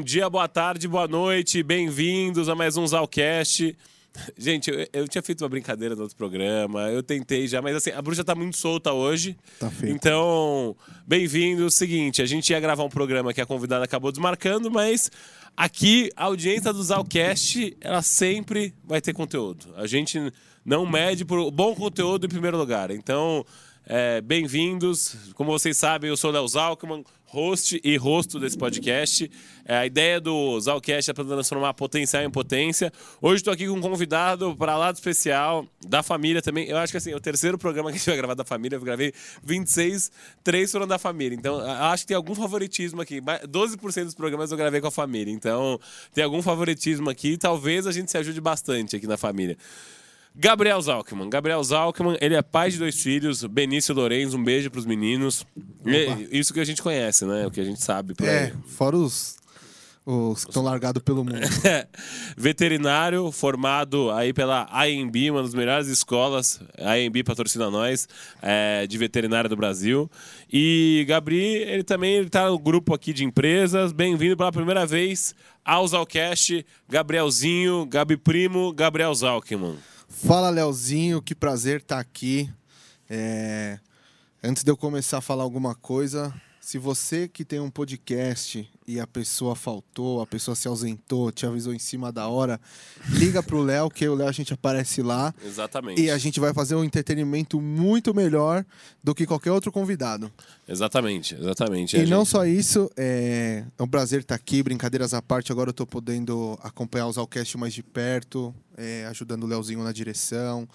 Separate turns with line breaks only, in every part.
Bom dia, boa tarde, boa noite, bem-vindos a mais um Zalcast. Gente, eu, eu, tinha feito uma brincadeira no outro programa, eu tentei já, mas assim, a bruxa tá muito solta hoje.
Tá feito.
Então, bem-vindo. Seguinte, a gente ia gravar um programa que a convidada acabou desmarcando, mas aqui a audiência do Zalcast, ela sempre vai ter conteúdo. A gente não mede por bom conteúdo em primeiro lugar. Então, é, bem-vindos. Como vocês sabem, eu sou o Léo Zalkman, host e rosto desse podcast. É, a ideia do Zalcast é para transformar potencial em potência. Hoje estou aqui com um convidado para lá do especial, da família também. Eu acho que assim, é o terceiro programa que a gente vai gravar da família, eu gravei 26, três foram da família. Então, acho que tem algum favoritismo aqui. 12% dos programas eu gravei com a família. Então, tem algum favoritismo aqui. Talvez a gente se ajude bastante aqui na família. Gabriel Zalkman. Gabriel Zalkman, ele é pai de dois filhos, Benício Lourenço, um beijo pros meninos. E, isso que a gente conhece, né? O que a gente sabe.
é, aí. fora os, os que estão largados pelo mundo.
Veterinário, formado aí pela AMB, uma das melhores escolas, a AMB patrocina nós, é, de veterinária do Brasil. E Gabriel, ele também está no grupo aqui de empresas. Bem-vindo pela primeira vez ao Zalcast, Gabrielzinho, Gabi Primo, Gabriel Zalkman.
Fala, Leozinho, que prazer estar aqui. É... Antes de eu começar a falar alguma coisa, se você que tem um podcast e a pessoa faltou, a pessoa se ausentou, te avisou em cima da hora, liga pro Léo, que o Léo a gente aparece lá.
Exatamente.
E a gente vai fazer um entretenimento muito melhor do que qualquer outro convidado.
Exatamente, exatamente.
E não só isso, é... é um prazer estar aqui, brincadeiras à parte, agora eu tô podendo acompanhar os Alcast mais de perto, é... ajudando o Léozinho na direção.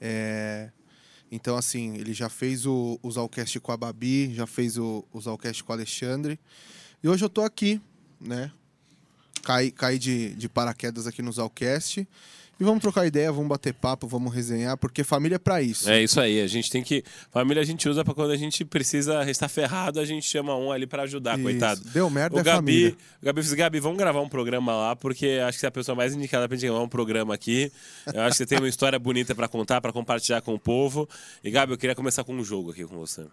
É... Então, assim, ele já fez o, o Zalcast com a Babi, já fez o, o Zalcast com o Alexandre. E hoje eu tô aqui, né? Caí, caí de, de paraquedas aqui no Zalcast. E vamos trocar ideia, vamos bater papo, vamos resenhar, porque família é pra isso.
É isso aí, a gente tem que. Família a gente usa pra quando a gente precisa estar ferrado, a gente chama um ali pra ajudar, isso. coitado.
Deu merda,
o
é
Gabi,
família.
O Gabi disse: Gabi, vamos gravar um programa lá, porque acho que é a pessoa mais indicada pra gente gravar um programa aqui. Eu acho que você tem uma história bonita pra contar, pra compartilhar com o povo. E, Gabi, eu queria começar com um jogo aqui com você.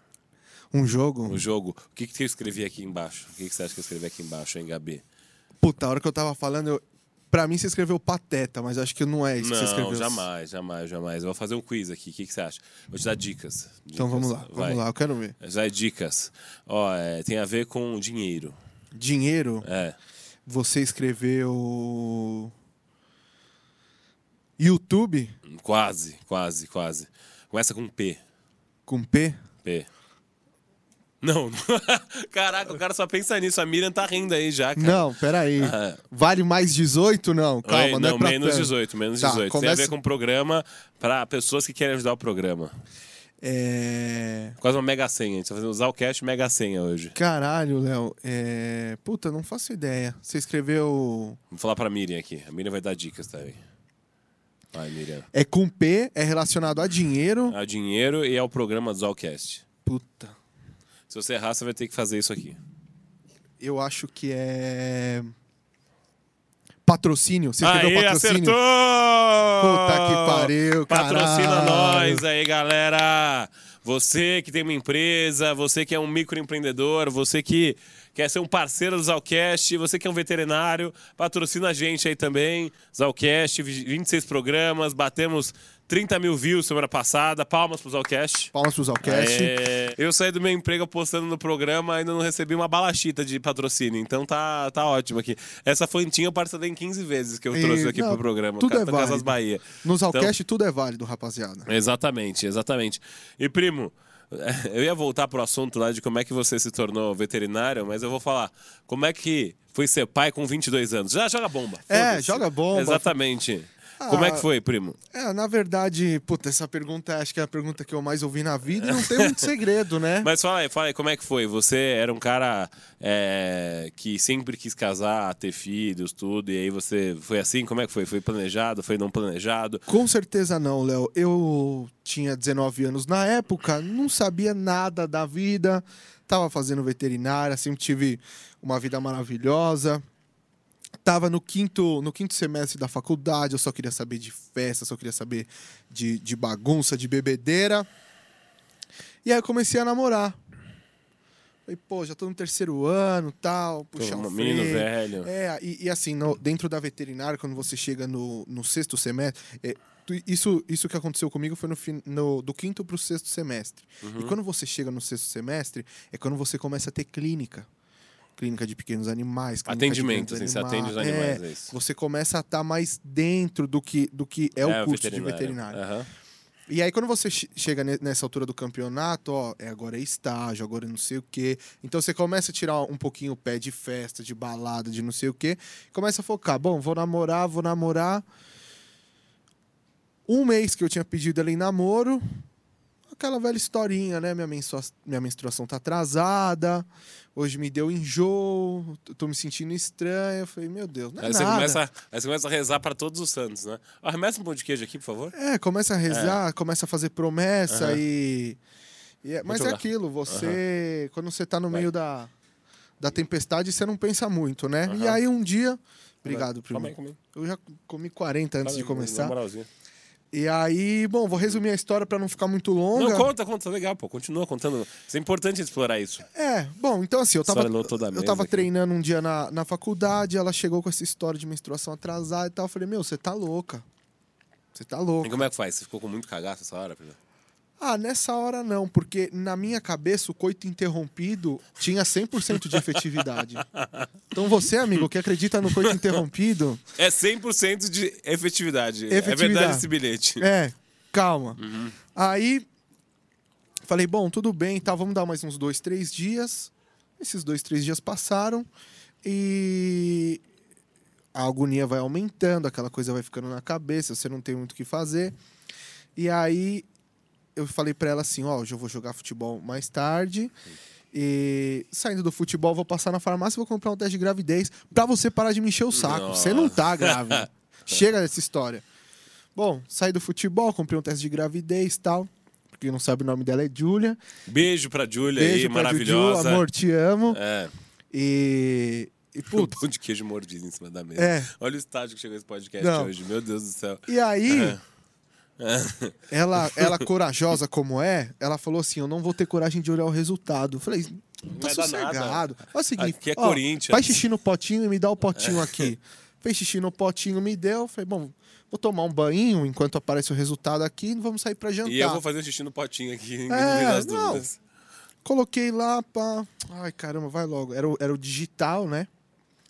Um jogo?
Um jogo. O que, que eu escrevi aqui embaixo? O que, que você acha que eu escrevi aqui embaixo, hein, Gabi?
Puta, a hora que eu tava falando, eu, Pra mim, você escreveu pateta, mas acho que não é isso
não,
que você escreveu.
jamais, jamais, jamais. Eu vou fazer um quiz aqui. O que, que você acha? Vou te dar dicas. dicas.
Então vamos lá, Vai. vamos lá, eu quero ver.
Já é dicas. Ó, é, tem a ver com dinheiro.
Dinheiro?
É.
Você escreveu. YouTube?
Quase, quase, quase. Começa com P.
Com P?
P. Não, caraca, o cara só pensa nisso. A Miriam tá rindo aí já, cara.
Não, peraí. Ah. Vale mais 18? Não, calma, Oi,
não,
não é pra
menos tanto. 18, menos tá, 18. Começa... Tem a ver com o programa para pessoas que querem ajudar o programa.
É.
Quase uma mega senha. A gente tá fazendo usar o cash mega senha hoje.
Caralho, Léo. É... Puta, não faço ideia. Você escreveu.
Vou falar pra Miriam aqui. A Miriam vai dar dicas também. Vai, Miriam.
É com P, é relacionado a dinheiro.
A dinheiro e ao programa do Zalcast.
Puta.
Se você errar, você vai ter que fazer isso aqui.
Eu acho que é. Patrocínio. Você
escreveu
aí, patrocínio?
acertou!
Puta que pariu,
Patrocina nós aí, galera! Você que tem uma empresa, você que é um microempreendedor, você que quer ser um parceiro do Zalcast, você que é um veterinário, patrocina a gente aí também. Zalcast, 26 programas, batemos 30 mil views semana passada. Palmas pro Zalcast.
Palmas pro Zalcast.
É... Eu saí do meu emprego apostando no programa, ainda não recebi uma balachita de patrocínio. Então tá, tá ótimo aqui. Essa fontinha eu parcelei em 15 vezes que eu e... trouxe aqui não, pro programa.
Tudo é válido.
Casas Bahia.
No Zalcast então... tudo é válido, rapaziada.
Exatamente, exatamente. E primo, eu ia voltar pro assunto lá de como é que você se tornou veterinário, mas eu vou falar. Como é que foi ser pai com 22 anos? Já joga bomba.
É, joga bomba.
Exatamente. Como é que ah, foi, primo?
É, na verdade, puta, essa pergunta acho que é a pergunta que eu mais ouvi na vida e não tem muito segredo, né?
Mas fala aí, fala aí, como é que foi? Você era um cara é, que sempre quis casar, ter filhos, tudo, e aí você foi assim? Como é que foi? Foi planejado? Foi não planejado?
Com certeza não, Léo. Eu tinha 19 anos na época, não sabia nada da vida, tava fazendo veterinária, sempre tive uma vida maravilhosa Tava no quinto, no quinto semestre da faculdade, eu só queria saber de festa, só queria saber de, de bagunça, de bebedeira. E aí eu comecei a namorar. Falei, pô, já tô no terceiro ano tal, puxar
um
o
menino
freio.
velho.
É, e, e assim, no- dentro da veterinária, quando você chega no, no sexto semestre, é, isso, isso que aconteceu comigo foi no, no- do quinto pro sexto semestre.
Uhum.
E quando você chega no sexto semestre, é quando você começa a ter clínica. Clínica de pequenos animais.
Atendimento, assim, você atende os animais, é isso.
Você começa a estar mais dentro do que, do que é, o curso de
veterinário.
veterinário.
Aham.
E aí, quando você che- chega ne- nessa altura do campeonato, ó, é agora é estágio, agora é não sei o quê. Então você começa a tirar um pouquinho o pé de festa, de balada, de não sei o quê. Começa a focar. Bom, vou namorar, vou namorar. Um mês que eu tinha pedido ela em namoro. Aquela velha historinha, né? Minha, menstrua- minha menstruação tá atrasada. Hoje me deu enjoo. Tô me sentindo estranha. Eu falei, meu Deus, não é
Aí você,
nada.
começa, aí você começa a rezar pra todos os santos, né? Arremessa um pão de queijo aqui, por favor.
É, começa a rezar, começa a fazer promessa
Aham.
e. e é- mas é aquilo, você. Quando você tá no
Vai.
meio da, da tempestade, você não pensa muito, né? E
Aham.
aí um dia. Obrigado, primo.
Calma aí, calma aí.
Eu já comi 40 antes de começar.
na moralzinha.
E aí, bom, vou resumir a história pra não ficar muito longa.
Não, conta, conta, tá legal, pô. Continua contando. Isso é importante explorar isso.
É, bom, então assim, eu tava, eu tava
aqui.
treinando um dia na, na faculdade, ela chegou com essa história de menstruação atrasada e tal. Eu falei, meu, você tá louca. Você tá louca.
E como é que faz? Você ficou com muito cagaço essa hora? filho?
Ah, nessa hora não, porque na minha cabeça o coito interrompido tinha 100% de efetividade. Então você, amigo, que acredita no coito interrompido,
É 100% de efetividade. É
Efetividade.
verdade esse bilhete.
é, calma. Aí falei, bom, tudo bem, tá, vamos dar mais uns dois, três dias. Esses dois, três dias passaram e a agonia vai aumentando, aquela coisa vai ficando na cabeça, você não tem muito o que fazer. E aí eu falei pra ela assim, ó, hoje eu vou jogar futebol mais tarde. E saindo do futebol, vou passar na farmácia e vou comprar um teste de gravidez pra você parar de me encher o saco.
Nossa.
Você não tá grávida. Chega dessa história. Bom, saí do futebol, comprei um teste de gravidez e tal. Porque quem não sabe o nome dela é Júlia.
Beijo pra Júlia aí,
pra
maravilhosa.
Juju, amor, te amo.
É.
E. E,
Um pão de queijo mordido em cima da mesa.
É.
Olha o estágio que chegou esse podcast
Não.
hoje. Meu Deus do céu.
e aí. ela, ela corajosa como é, ela falou assim: Eu não vou ter coragem de olhar o resultado. Eu falei, tá
vai dar
sossegado. É o seguinte:
Aqui é
ó,
Corinthians.
Faz xixi no potinho e me dá o potinho aqui. Fez xixi no potinho, me deu. Falei, bom, vou tomar um banho enquanto aparece o resultado aqui e vamos sair pra jantar.
E eu vou fazer xixi no potinho aqui,
É, não.
dúvidas.
Coloquei lá, pá. Ai, caramba, vai logo. Era o, era o digital, né?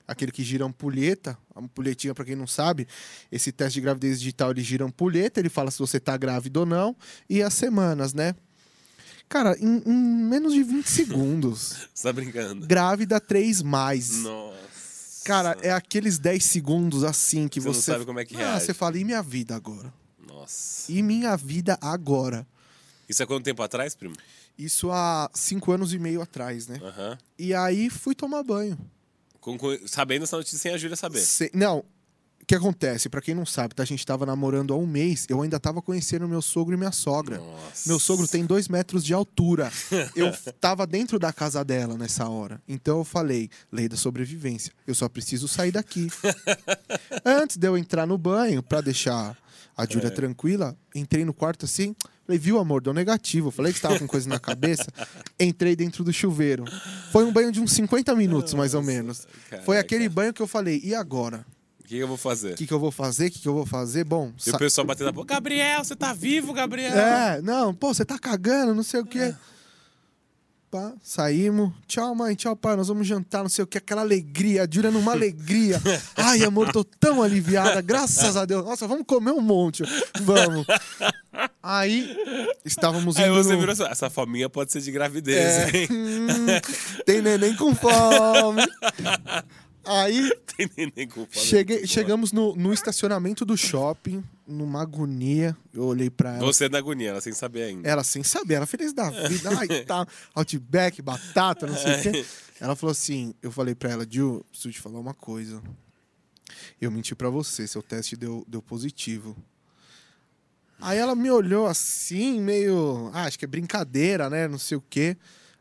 Aquele que gira ampulheta. Ampulhetinha, pra quem não sabe, esse teste de gravidez digital, ele gira ampulheta, ele fala se você tá grávida ou não, e as semanas, né? Cara, em, em menos de 20 segundos,
Você tá brincando.
grávida 3 mais.
Nossa.
Cara, é aqueles 10 segundos assim que
Você
você.
não sabe como é que
Ah,
reage.
você fala, e minha vida agora?
Nossa.
E minha vida agora?
Isso é quanto tempo atrás, primo?
Isso há cinco anos e meio atrás, né?
Aham.
E aí fui tomar banho.
Com- com- sabendo essa notícia sem a Júlia saber.
Se- Não, o que acontece? Pra quem não sabe, tá? A gente tava namorando há um mês, eu ainda tava conhecendo meu sogro e minha sogra.
Nossa.
Meu sogro tem dois metros de altura. Eu tava dentro da casa dela nessa hora. Então eu falei, lei da sobrevivência. Eu só preciso sair daqui. Antes de eu entrar no banho, pra deixar a Júlia
É.
tranquila, entrei no quarto assim. Falei, viu, amor? Deu negativo. Falei que você tava com coisa na cabeça. Entrei dentro do chuveiro. Foi um banho de uns 50 minutos, mais ou menos.
caraca.
Foi aquele banho que eu falei, e agora?
O que eu vou fazer?
O que, que eu vou fazer? O que, que eu vou fazer? Bom,
E o
sa-
pessoal batendo na boca. Gabriel, você tá vivo, Gabriel?
é, não, pô, você tá cagando, não sei o quê.
É.
Pá, saímos. Tchau, mãe, tchau, pai, nós vamos jantar, não sei o que, aquela alegria, a Júlia numa alegria. Ai, amor, tô tão aliviada, graças a Deus. Nossa, vamos comer um monte. Vamos. Aí, estávamos indo
Aí você
no-
virou essa, essa fominha pode ser de gravidez,
É,
hein?
hum, tem neném com fome. Aí, cheguei, chegamos no, no estacionamento do shopping, numa agonia. Eu olhei pra ela.
Você na agonia, ela sem saber ainda.
Ela sem saber, ela feliz da vida. Ai, tá. Outback, batata, não sei o quê. Ela falou assim: eu falei pra ela, Ju, preciso te falar uma coisa. Eu menti pra você, seu teste deu, deu positivo. Aí ela me olhou assim, meio. Ah, acho que é brincadeira, né? Não sei o quê.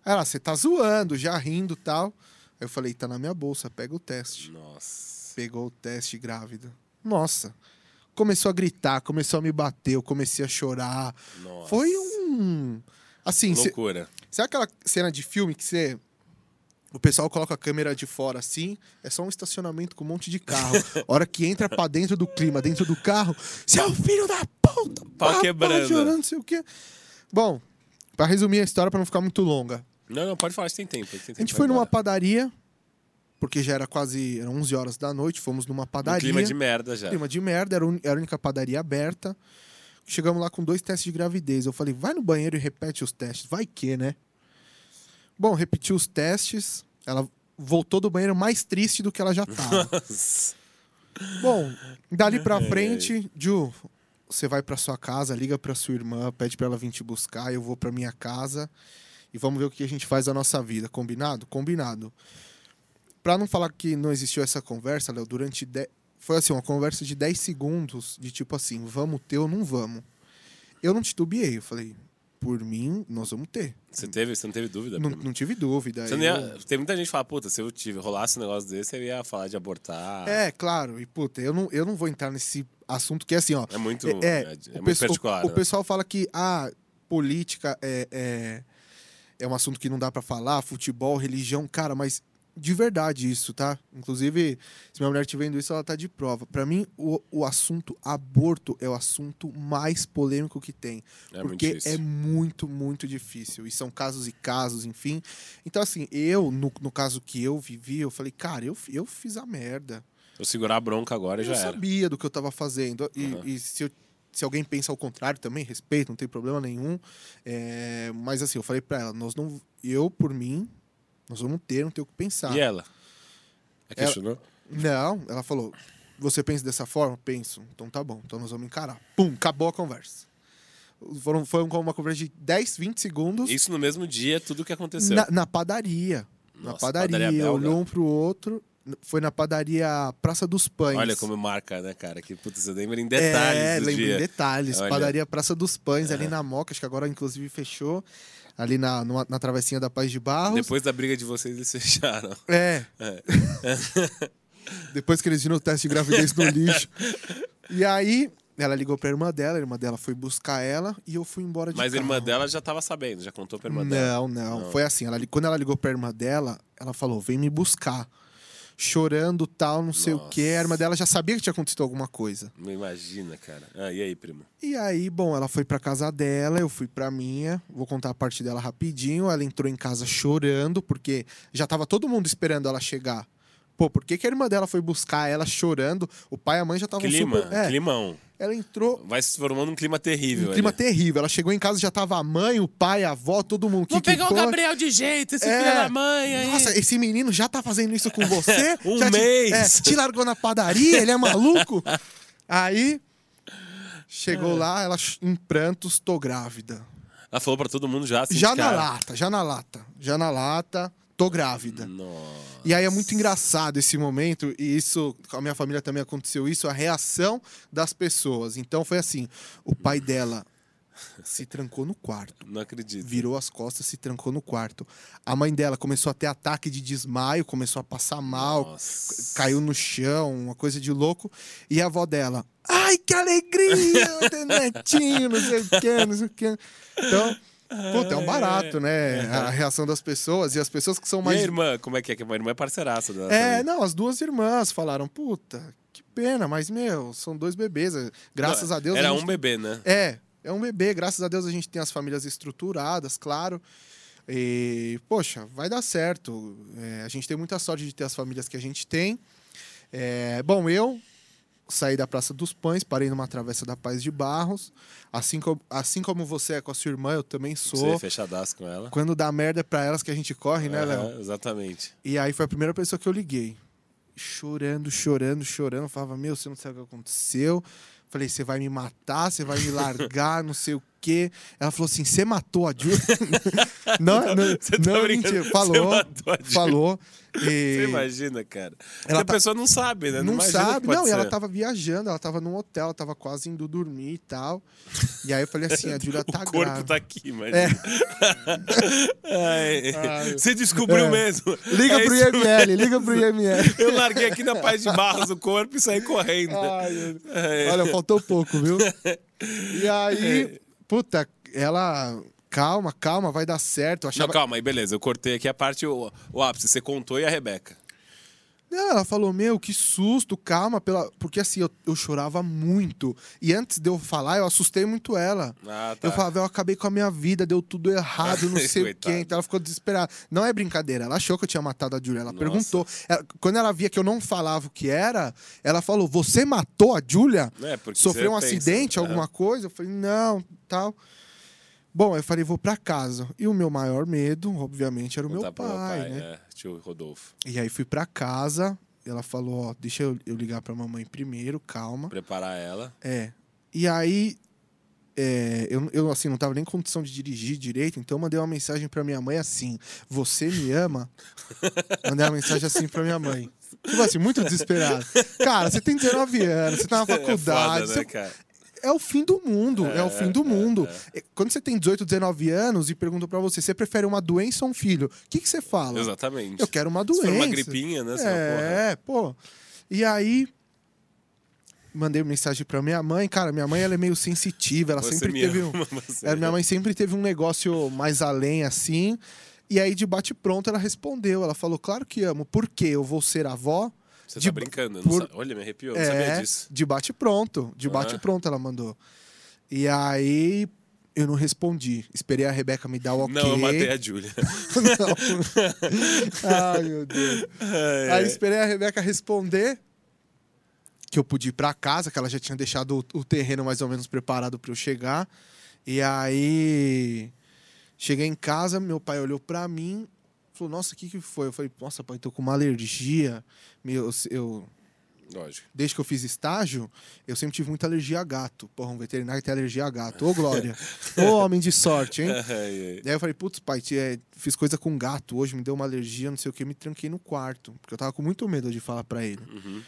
Aí ela, você tá zoando, já rindo e tal. Aí eu falei, tá na minha bolsa, pega o teste.
Nossa.
Pegou o teste grávida. Nossa. Começou a gritar, começou a me bater, eu comecei a chorar.
Nossa.
Foi um. Assim, cê-
Loucura.
sabe aquela cena de filme que você O pessoal coloca a câmera de fora assim, é só um estacionamento com um monte de carro. A hora que entra pra dentro do clima, dentro do carro, seu filho da puta!
Pau quebrando.
chorando, não sei o quê. Bom, pra resumir a história, pra não ficar muito longa.
Não, não, pode falar, você tem tempo. Tem tempo
A gente foi numa padaria, porque já era quase eram 11 horas da noite, fomos numa
Um
padaria.
clima de merda já.
Clima de merda, era, un- era a única padaria aberta. Chegamos lá com dois testes de gravidez. Eu falei, vai no banheiro e repete os testes. Vai que, né? Bom, repetiu os testes. Ela voltou do banheiro mais triste do que ela já estava. Bom, dali pra frente, Ju, você vai pra sua casa, liga pra sua irmã, pede pra ela vir te buscar, eu vou pra minha casa e vamos ver o que a gente faz da nossa vida. Combinado? Combinado. Pra não falar que não existiu essa conversa, Léo, durante. De... Foi assim, uma conversa de 10 segundos, de tipo assim, vamos ter ou não vamos. Eu não titubeei, eu falei, por mim, nós vamos ter.
Você, teve, você não teve dúvida?
Não, não tive dúvida.
Você
eu-
ia- tem muita gente que fala, puta, se eu tive, rolasse um negócio desse, eu ia falar de abortar.
É, claro, e puta, eu não, eu não vou entrar nesse assunto que é assim, ó.
É muito,
É,
é,
é,
é
o,
muito particular.
o
né?
pessoal fala que ah, política é, é, um assunto que não dá pra falar, futebol, religião, cara, mas de verdade isso, tá? Inclusive, se minha mulher estiver vendo isso, ela tá de prova. Pra mim, o, o assunto aborto é o assunto mais polêmico que tem.
É muito
porque
difícil.
é muito, muito difícil. E são casos e casos, enfim. Então, assim, eu, no, no caso que eu vivi, eu falei, cara, eu, eu fiz a merda.
Eu segurar a bronca agora
Eu
já era.
sabia do que eu tava fazendo. E,
Aham.
e se, eu- se alguém pensa ao contrário também, respeito, não tem problema nenhum. É, mas assim, eu falei pra ela, nós não. Eu, por mim, nós vamos ter, não tem o que pensar.
E ela? É
Ela-
questionou?
Não, ela falou. Você pensa dessa forma? Penso. Então tá bom. Então nós vamos encarar. Pum, acabou a conversa. Foram, foi uma conversa de 10, 20 segundos
Isso no mesmo dia, tudo que aconteceu.
na, na padaria. na
Nossa,
padaria.
padaria belga.
olhou um pro outro. Foi na padaria Praça dos Pães.
Olha como marca, né, cara? Que puta, você lembra em detalhes
É, lembro
dia.
em detalhes.
Olha.
Padaria Praça dos Pães, ali na Moca, acho que agora inclusive fechou. Ali na, numa- na travessinha da Paz de Barros.
Depois da briga de vocês, eles fecharam.
É.
É.
Depois que eles viram o teste de gravidez no lixo. E aí, ela ligou pra irmã dela, a irmã dela foi buscar ela e eu fui embora de
Mas a
carro.
irmã dela já tava sabendo, já contou pra irmã dela.
Não, não,
Não.
Foi assim, ela, quando ela ligou pra irmã dela, ela falou, vem me buscar. Chorando, tal, não sei o
Nossa.
quê. A irmã dela já sabia que tinha acontecido alguma coisa.
Não imagina, cara. Ah, e aí, primo?
E aí, bom, ela foi pra casa dela, eu fui pra minha. Vou contar a parte dela rapidinho. Ela entrou em casa chorando, porque já tava todo mundo esperando ela chegar. Pô, por que, que a irmã dela foi buscar ela chorando? O pai e a mãe já estavam
Clima,
super. É,
climão.
ela entrou.
Vai se formando um clima terrível.
Um clima
ali.
terrível. Ela chegou em casa já tava a mãe, o pai, a avó, todo mundo.
Vou
que que
pegar o
foi?
Gabriel de jeito, esse
É.
filho da mãe aí.
Nossa, esse menino já tá fazendo isso com você?
Um
Já te-
mês.
é, te largou na padaria? Ele é maluco? Aí, chegou lá, ela em prantos, tô grávida.
Ela falou pra todo mundo já. Assim,
Já na lata, já na lata. Já na lata, tô grávida.
Nossa.
E aí é muito engraçado esse momento, e isso, com a minha família também aconteceu isso, a reação das pessoas. Então foi assim: o pai dela se trancou no quarto.
Não acredito.
Virou as costas, se trancou no quarto. A mãe dela começou a ter ataque de desmaio, começou a passar mal,
Nossa.
caiu no chão, uma coisa de louco. E a avó dela, ai, que alegria, netinho, não sei o quê, não sei o quê. Então, puta, é um barato, né? A reação das pessoas e as pessoas que são mais.
irmã, como é que é? Que a irmã é parceiraça
É,
família.
não, as duas irmãs falaram, puta, que pena, mas, meu, são dois bebês. Graças
Não,
a Deus.
Era
a
um
gente-
bebê, né?
É, é um bebê. Graças a Deus a gente tem as famílias estruturadas, claro. E, poxa, vai dar certo. É, a gente tem muita sorte de ter as famílias que a gente tem. É, bom, eu saí da Praça dos Pães, parei numa travessa da Paz de Barros. Assim como, assim como você é com a sua irmã, eu também
Você
sou.
é fechadaço com ela.
Quando dá merda é pra elas que a gente corre, né, Léo?
Aham, exatamente.
E aí foi a primeira pessoa que eu liguei. Chorando, chorando, chorando. Eu falava, meu, você não sabe o que aconteceu. Falei, você vai me matar, você vai me largar, não sei o quê. Ela falou assim, você matou a Ju? não, não,
Você tá
não, mentira.
Você
Falou,
a
falou.
Você
E
imagina, cara.
Ela
Porque
tá-
a pessoa não sabe, né?
não
imagina o que
sabe, não, e ela tava viajando, ela tava num hotel, ela tava quase indo dormir e tal. E aí eu falei assim, a Júlia tá
o corpo
grávida.
tá aqui, mas.
É.
Ai. Você descobriu
É.
mesmo.
Liga
É
pro IML, liga pro IML.
Eu larguei aqui na paz de barros o corpo e saí correndo.
Ai.
É.
Olha, faltou pouco, viu? E aí, puta, ela calma, calma, vai dar certo. Eu
Não,
achava...
calma aí, beleza. Eu cortei aqui a parte, o, o ápice. Você contou e a Rebeca.
Ela falou, meu, que susto, calma, pela... porque assim, eu, eu chorava muito. E antes de eu falar, eu assustei muito ela.
Ah, tá.
Eu falava, eu acabei com a minha vida, deu tudo errado, não sei o quê. Então ela ficou desesperada. Não é brincadeira, ela achou que eu tinha matado a Julia. Ela
Nossa.
perguntou. Ela- quando ela via que eu não falava o que era, ela falou: Você matou a Julia?
É,
Sofreu um
pensa,
acidente,
é.
alguma coisa? Eu falei, não, tal. Bom, eu falei, vou pra casa. E o meu maior medo, obviamente, era o meu
Contar pro
pai, né?
é, tio Rodolfo.
E aí fui pra casa. Ela falou, ó, deixa eu, eu ligar pra mamãe primeiro, calma.
Preparar ela.
É. E aí, é, eu, eu assim, não tava nem em condição de dirigir direito, então eu mandei uma mensagem pra minha mãe assim: Você me ama? mandei uma mensagem assim pra minha mãe. Tipo assim, muito desesperado. Cara, você tem 19 anos, você tá na faculdade.
É foda,
você-
né, cara?
É o fim do mundo, é, o fim do
é,
mundo. Quando você tem 18, 19 anos e perguntam pra você, você prefere uma doença ou um filho? O que, que você fala?
Exatamente.
Eu quero uma
Se
doença.
for uma gripinha, né?
É, pô. E aí mandei mensagem pra minha mãe, cara, minha mãe ela é meio sensitiva, ela
Você
sempre teve um,
ama, você
é, minha mãe sempre teve um negócio mais além assim. E aí de bate pronto ela respondeu, ela falou: "Claro que amo. Por quê? Eu vou ser avó?"
Você
de-
tá brincando?
por-
sa- Olha, me arrepiou, não sabia
É,
disso.
de bate pronto, de bate pronto ela mandou. E aí eu não respondi. Esperei a Rebeca me dar o ok.
Não, eu matei a Júlia.
Ai, meu Deus.
Ai,
Aí esperei a Rebeca responder que eu pude ir pra casa, que ela já tinha deixado o, o terreno mais ou menos preparado pra eu chegar. E aí cheguei em casa, meu pai olhou pra mim, falou: "Nossa, o que que foi?" Eu falei: "Nossa, pai, tô com uma alergia. Meu, eu
Lógico.
desde que eu fiz estágio, eu sempre tive muita alergia a gato. Porra, um veterinário tem alergia a gato. Ô, Glória. Ô, homem de sorte, hein? Daí eu falei, putz, pai, tia, fiz coisa com gato hoje, me deu uma alergia, não sei o que, me tranquei no quarto. Porque eu tava com muito medo de falar pra ele.
Uhum.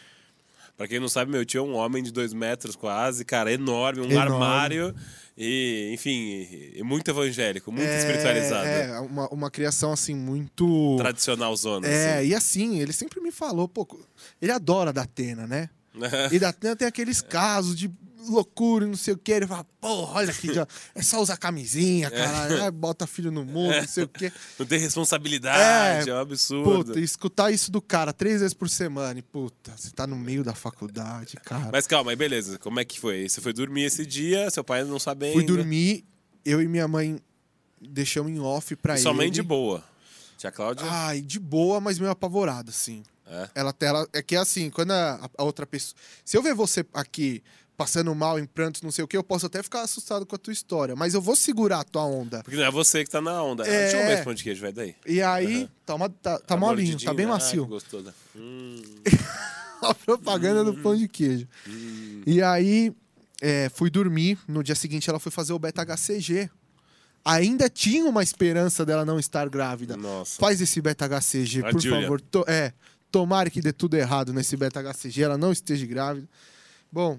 Pra quem não sabe, meu tio é um homem de dois metros quase, cara, enorme, um
Enorme.
armário e, enfim, e muito evangélico, muito espiritualizado.
É, uma, uma criação assim, muito.
Tradicional zona,
É,
assim.
e assim, ele sempre me falou, pô, ele adora da Atena, né? E da Atena tem aqueles casos de loucura não sei o que. Ele fala, porra, olha aqui, já, é só usar camisinha, caralho, ai, bota filho no mundo, não sei o quê.
Não tem responsabilidade, é, um absurdo.
Puta, escutar isso do cara três vezes por semana e, puta, você tá no meio da faculdade, cara.
Mas calma, aí beleza, como é que foi? Você foi dormir esse dia, seu pai não sabendo.
Fui dormir, eu e minha mãe deixamos em off pra
E
ele.
sua mãe de boa. Tia Cláudia?
Ai, de boa, mas meio apavorada, assim.
É.
Ela, ela é que é assim, quando a, a outra pessoa. Se eu ver você aqui passando mal em prantos, não sei o que, eu posso até ficar assustado com a tua história, mas eu vou segurar a tua onda.
Porque não é você que tá na onda.
É.
Deixa eu ver esse pão de queijo, vai daí.
E aí,
Aham.
tá, uma, tá, tá
Tá
molinho, tá bem
né?
macio.
Ah. Hum,
a propaganda do pão de queijo.
hum.
E aí, é, fui dormir. No dia seguinte, ela foi fazer o beta-HCG. Ainda tinha uma esperança dela não estar grávida.
Nossa.
Faz esse beta-HCG, por
Julia.
favor. To- é, tomara que dê tudo errado nesse beta-HCG, ela não esteja grávida. Bom,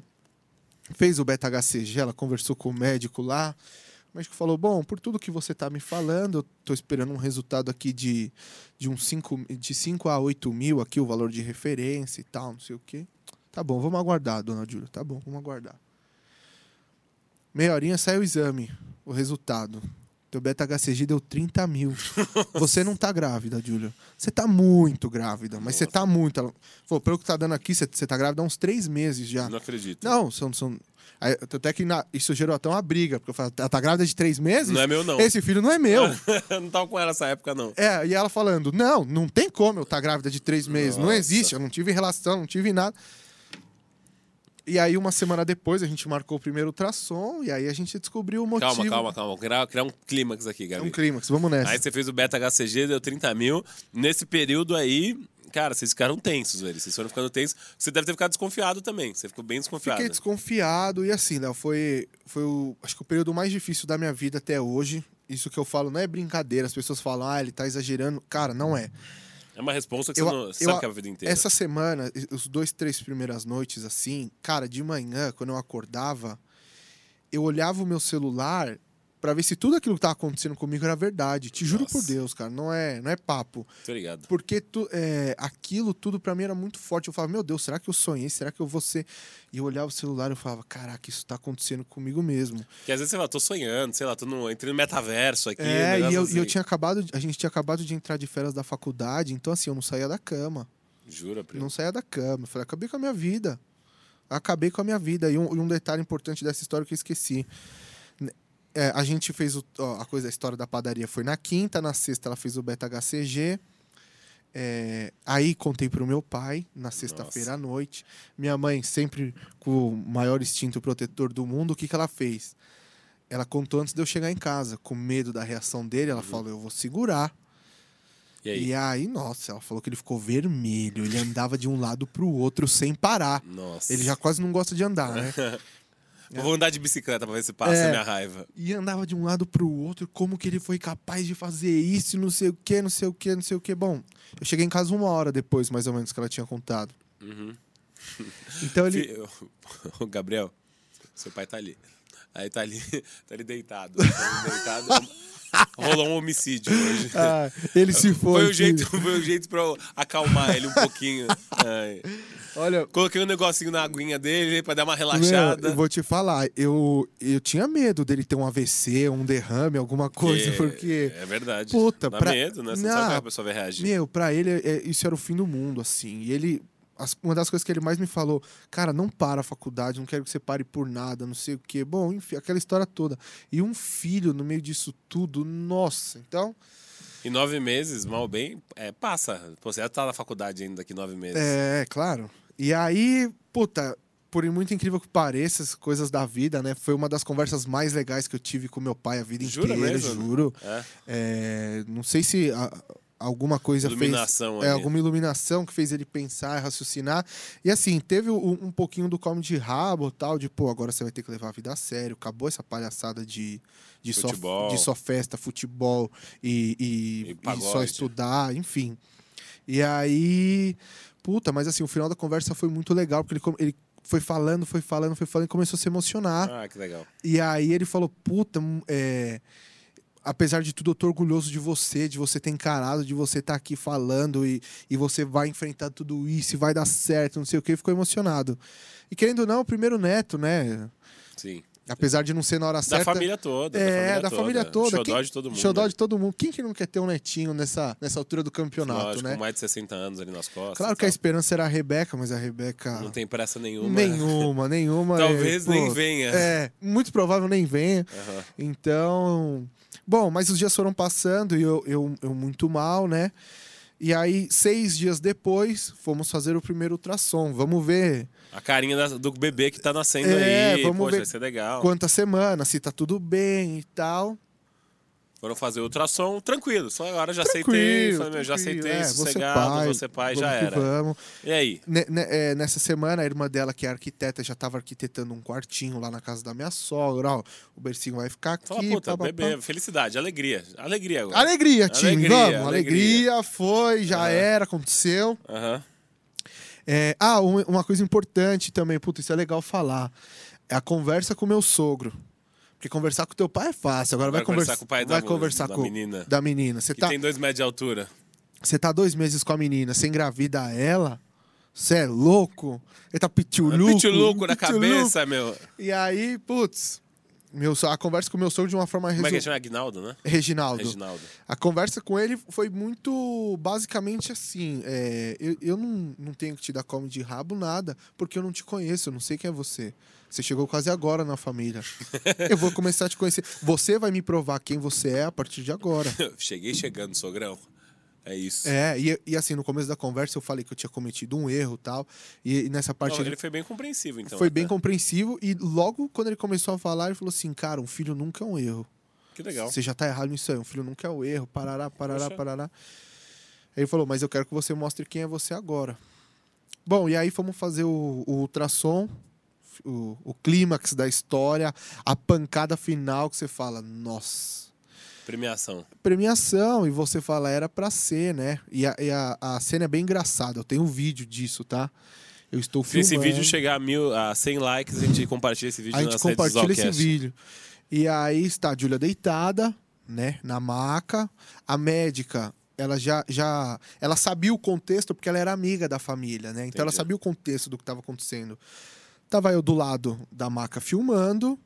fez o beta-HCG, ela conversou com o médico lá. O médico falou: Bom, por tudo que você está me falando, eu tô esperando um resultado aqui de, de uns 5 de 5 a 8 mil, aqui o valor de referência e tal, não sei o quê. Tá bom, vamos aguardar, dona Júlia. Tá bom, vamos aguardar. Meia horinha saiu o exame, o resultado. Teu beta-HCG deu 30 mil. Você não tá grávida, Júlia. Você tá muito grávida, mas você tá muito. Ela falou, pelo que tá dando aqui, você, você tá grávida há uns três meses já.
Não acredito.
Não, são. são... Aí, Até que na- isso gerou até uma briga, porque eu falei, ela tá grávida de três meses?
Não é meu, não.
Esse filho não é meu.
não tava com ela nessa época, não.
É, e ela falando, não, não tem como eu estar grávida de três meses. Não
Nossa.
existe, eu não tive relação, não tive nada. E aí, uma semana depois, a gente marcou o primeiro ultrassom e aí a gente descobriu o motivo.
Calma, calma, calma. Criar, criar um clímax aqui,
É
Gabi.
um clímax, vamos nessa.
Aí você fez o beta HCG, deu 30 mil. Nesse período aí, cara, vocês ficaram tensos, velho. Vocês foram ficando tensos. Você deve ter ficado desconfiado também. Você ficou bem desconfiado.
Fiquei desconfiado e assim, Léo, foi, foi o, acho que o período mais difícil da minha vida até hoje. Isso que eu falo não é brincadeira. As pessoas falam, ah, ele tá exagerando. Cara, não é.
É uma resposta que
Eu-
você não
eu-
sabe é a vida inteira.
Essa semana, os dois, três primeiras noites, assim, cara, de manhã, quando eu acordava, eu olhava o meu celular Pra ver se tudo aquilo que tava acontecendo comigo era verdade. Te juro por
Nossa.
Deus, cara. Não é, não é papo.
Tô ligado.
Porque tu, é, aquilo tudo pra mim era muito forte. Eu falava, meu Deus, será que eu sonhei? Será que eu vou ser. E eu olhava o celular e eu falava, caraca, isso tá acontecendo comigo mesmo.
Porque às vezes você fala, tô sonhando, sei lá, tô no, entrei no metaverso aqui.
é, e eu,
assim.
eu tinha acabado. A gente tinha acabado de entrar de férias da faculdade, então assim, eu não saía da cama.
Jura, primo?
Não saía da cama. Eu falei, acabei com a minha vida. Acabei com a minha vida. E um, e um detalhe importante dessa história que eu esqueci. É, a gente fez o- ó, a coisa, a história da padaria foi na quinta, na sexta ela fez o Beta HCG. É, aí contei pro meu pai na sexta-feira à noite. Minha mãe, sempre com o maior instinto protetor do mundo, o que, que ela fez? Ela contou antes de eu chegar em casa, com medo da reação dele. Ela falou: Eu vou segurar.
E aí?
E aí, nossa, ela falou que ele ficou vermelho. Ele andava de um lado pro outro sem parar.
Nossa.
Ele já quase não gosta de andar, né?
Eu vou andar de bicicleta pra ver se passa
É.
a minha raiva.
E andava de um lado pro outro, como que ele foi capaz de fazer isso, não sei o que, não sei o que, não sei o que. Bom, eu cheguei em casa uma hora depois, mais ou menos, que ela tinha contado.
Uhum.
Então ele.
Ô, Gabriel, seu pai tá ali. Aí tá ali, tá ali deitado. Tá ali deitado. Rolou um homicídio hoje.
Ah, ele se foi.
Foi o, jeito, foi o jeito pra eu acalmar ele um pouquinho. Ai.
Olha,
Coloquei um negocinho na aguinha dele pra dar uma
meu,
relaxada.
eu vou te falar, eu, eu tinha medo dele ter um AVC, um derrame, alguma coisa,
É,
porque.
É verdade.
Puta,
Dá
pra-
medo, né? Você não
Não.
sabe como a pessoa vai reagir.
Meu, pra ele, é- isso era o fim do mundo, assim. E ele. As- uma das coisas que ele mais me falou, cara, não para a faculdade, não quero que você pare por nada, não sei o quê. Bom, enfim, aquela história toda. E um filho no meio disso tudo, nossa. Então,
Em nove meses, mal bem, é, passa. Você já tá na faculdade ainda daqui nove meses.
é, claro. E aí, puta, por muito incrível que pareça, as coisas da vida, né? Foi uma das conversas mais legais que eu tive com meu pai a vida
Jura
inteira,
mesmo?
juro.
É.
É, não sei se a- alguma coisa
Iluminação
fez. É, alguma iluminação que fez ele pensar, raciocinar. E assim, teve um, um pouquinho do come de rabo tal, de pô, agora você vai ter que levar a vida a sério. Acabou essa palhaçada de, de, só, de só festa, futebol e, e,
E
e só estudar, enfim. E aí. Puta, mas assim, o final da conversa foi muito legal, porque ele, ele foi falando, foi falando, foi falando e começou a se emocionar.
Ah, que legal.
E aí ele falou, puta, hum, é, apesar de tudo, eu tô orgulhoso de você, de você ter encarado, de você estar aqui falando e, e você vai enfrentar tudo isso e vai dar certo, não sei o que, ficou emocionado. E querendo ou não, o primeiro neto, né?
Sim.
Apesar de não ser na hora
Da
certa.
família toda.
É, da família toda.
Xodó
Quem-
de todo mundo.
Xodó
né?
de todo mundo. Quem que não quer ter um netinho nessa, nessa altura do campeonato,
Lógico,
né?
com mais de 60 anos ali nas costas.
Claro que a
tal.
esperança era a Rebeca, mas a Rebeca.
Não tem pressa nenhuma.
Nenhuma, nenhuma.
Talvez
é, pô,
nem venha.
É, muito provável nem venha.
Aham.
Então. Bom, mas os dias foram passando e eu, eu, eu muito mal, né? E aí, seis dias depois, fomos fazer o primeiro ultrassom. Vamos ver
A carinha da- do bebê que tá nascendo
É,
aí.
vamos
Poxa,
ver
vai ser legal.
quantas semanas, se tá tudo bem e tal.
Foram fazer ultrassom tranquilo. Só agora já
Tranquilo,
aceitei. Já aceitei,
é, você
sossegado,
pai,
você pai,
vamos
já era.
Vamos.
E aí?
Ne- é, nessa semana, a irmã dela, que é arquiteta, já estava arquitetando um quartinho lá na casa da minha sogra. Ó, o bercinho vai ficar aqui.
Fala, puta,
pá,
bebê,
pá.
felicidade, alegria. Alegria agora.
Alegria, time.
Alegria,
Vamos,
alegria.
alegria. foi, já
Aham.
era, aconteceu.
Aham.
É, ah, um- uma coisa importante também, puta, isso é legal falar. É a conversa com o meu sogro. Porque conversar com teu pai é fácil. Agora vai,
Vai conversar com o pai da
vai
mu-
conversar
da
com
menina.
Da menina. Você tá,
tem dois metros de altura.
você tá dois meses com a menina, você engravida ela. Você é louco? Ele tá pituluco.
Pituluco na
pituluco.
cabeça, meu.
E aí, putz, meu, a conversa com o meu sogro de uma forma
Como é que chama? Aguinaldo, né?
Reginaldo.
Reginaldo.
A conversa com ele foi muito basicamente assim. é, eu eu não, não tenho que te dar come de rabo nada, porque eu não te conheço, eu não sei quem é você. Você chegou quase agora na família. eu vou começar a te conhecer. Você vai me provar quem você é a partir de agora.
Cheguei chegando, sogrão. É isso.
É, e, e assim, no começo da conversa eu falei que eu tinha cometido um erro tal. E, e nessa parte
Não,
ele
ele foi bem compreensivo, então.
foi
até.
bem compreensivo. E logo quando ele começou a falar, ele falou assim: Cara, um filho nunca é um erro.
Que legal.
Você já tá errado nisso aí. Um filho nunca é o erro. Parará, parará,
Poxa.
parará. Aí ele falou, mas eu quero que você mostre quem é você agora. Bom, e aí fomos fazer o, o ultrassom, o, o clímax da história, a pancada final que você fala, nossa.
Premiação.
Premiação, e você fala, era pra ser, né? E a, e a, a cena é bem engraçada. Eu tenho um vídeo disso, tá? Eu estou
Se
filmando.
esse vídeo chegar a, mil, a 100 likes, a gente compartilha esse vídeo
a gente compartilha esse vídeo. E aí está a Júlia deitada, né, na maca. A médica, ela já, já. Ela sabia o contexto porque ela era amiga da família, né? Então ela
Entendi.
sabia o contexto do que estava acontecendo. Tava eu do lado da maca filmando,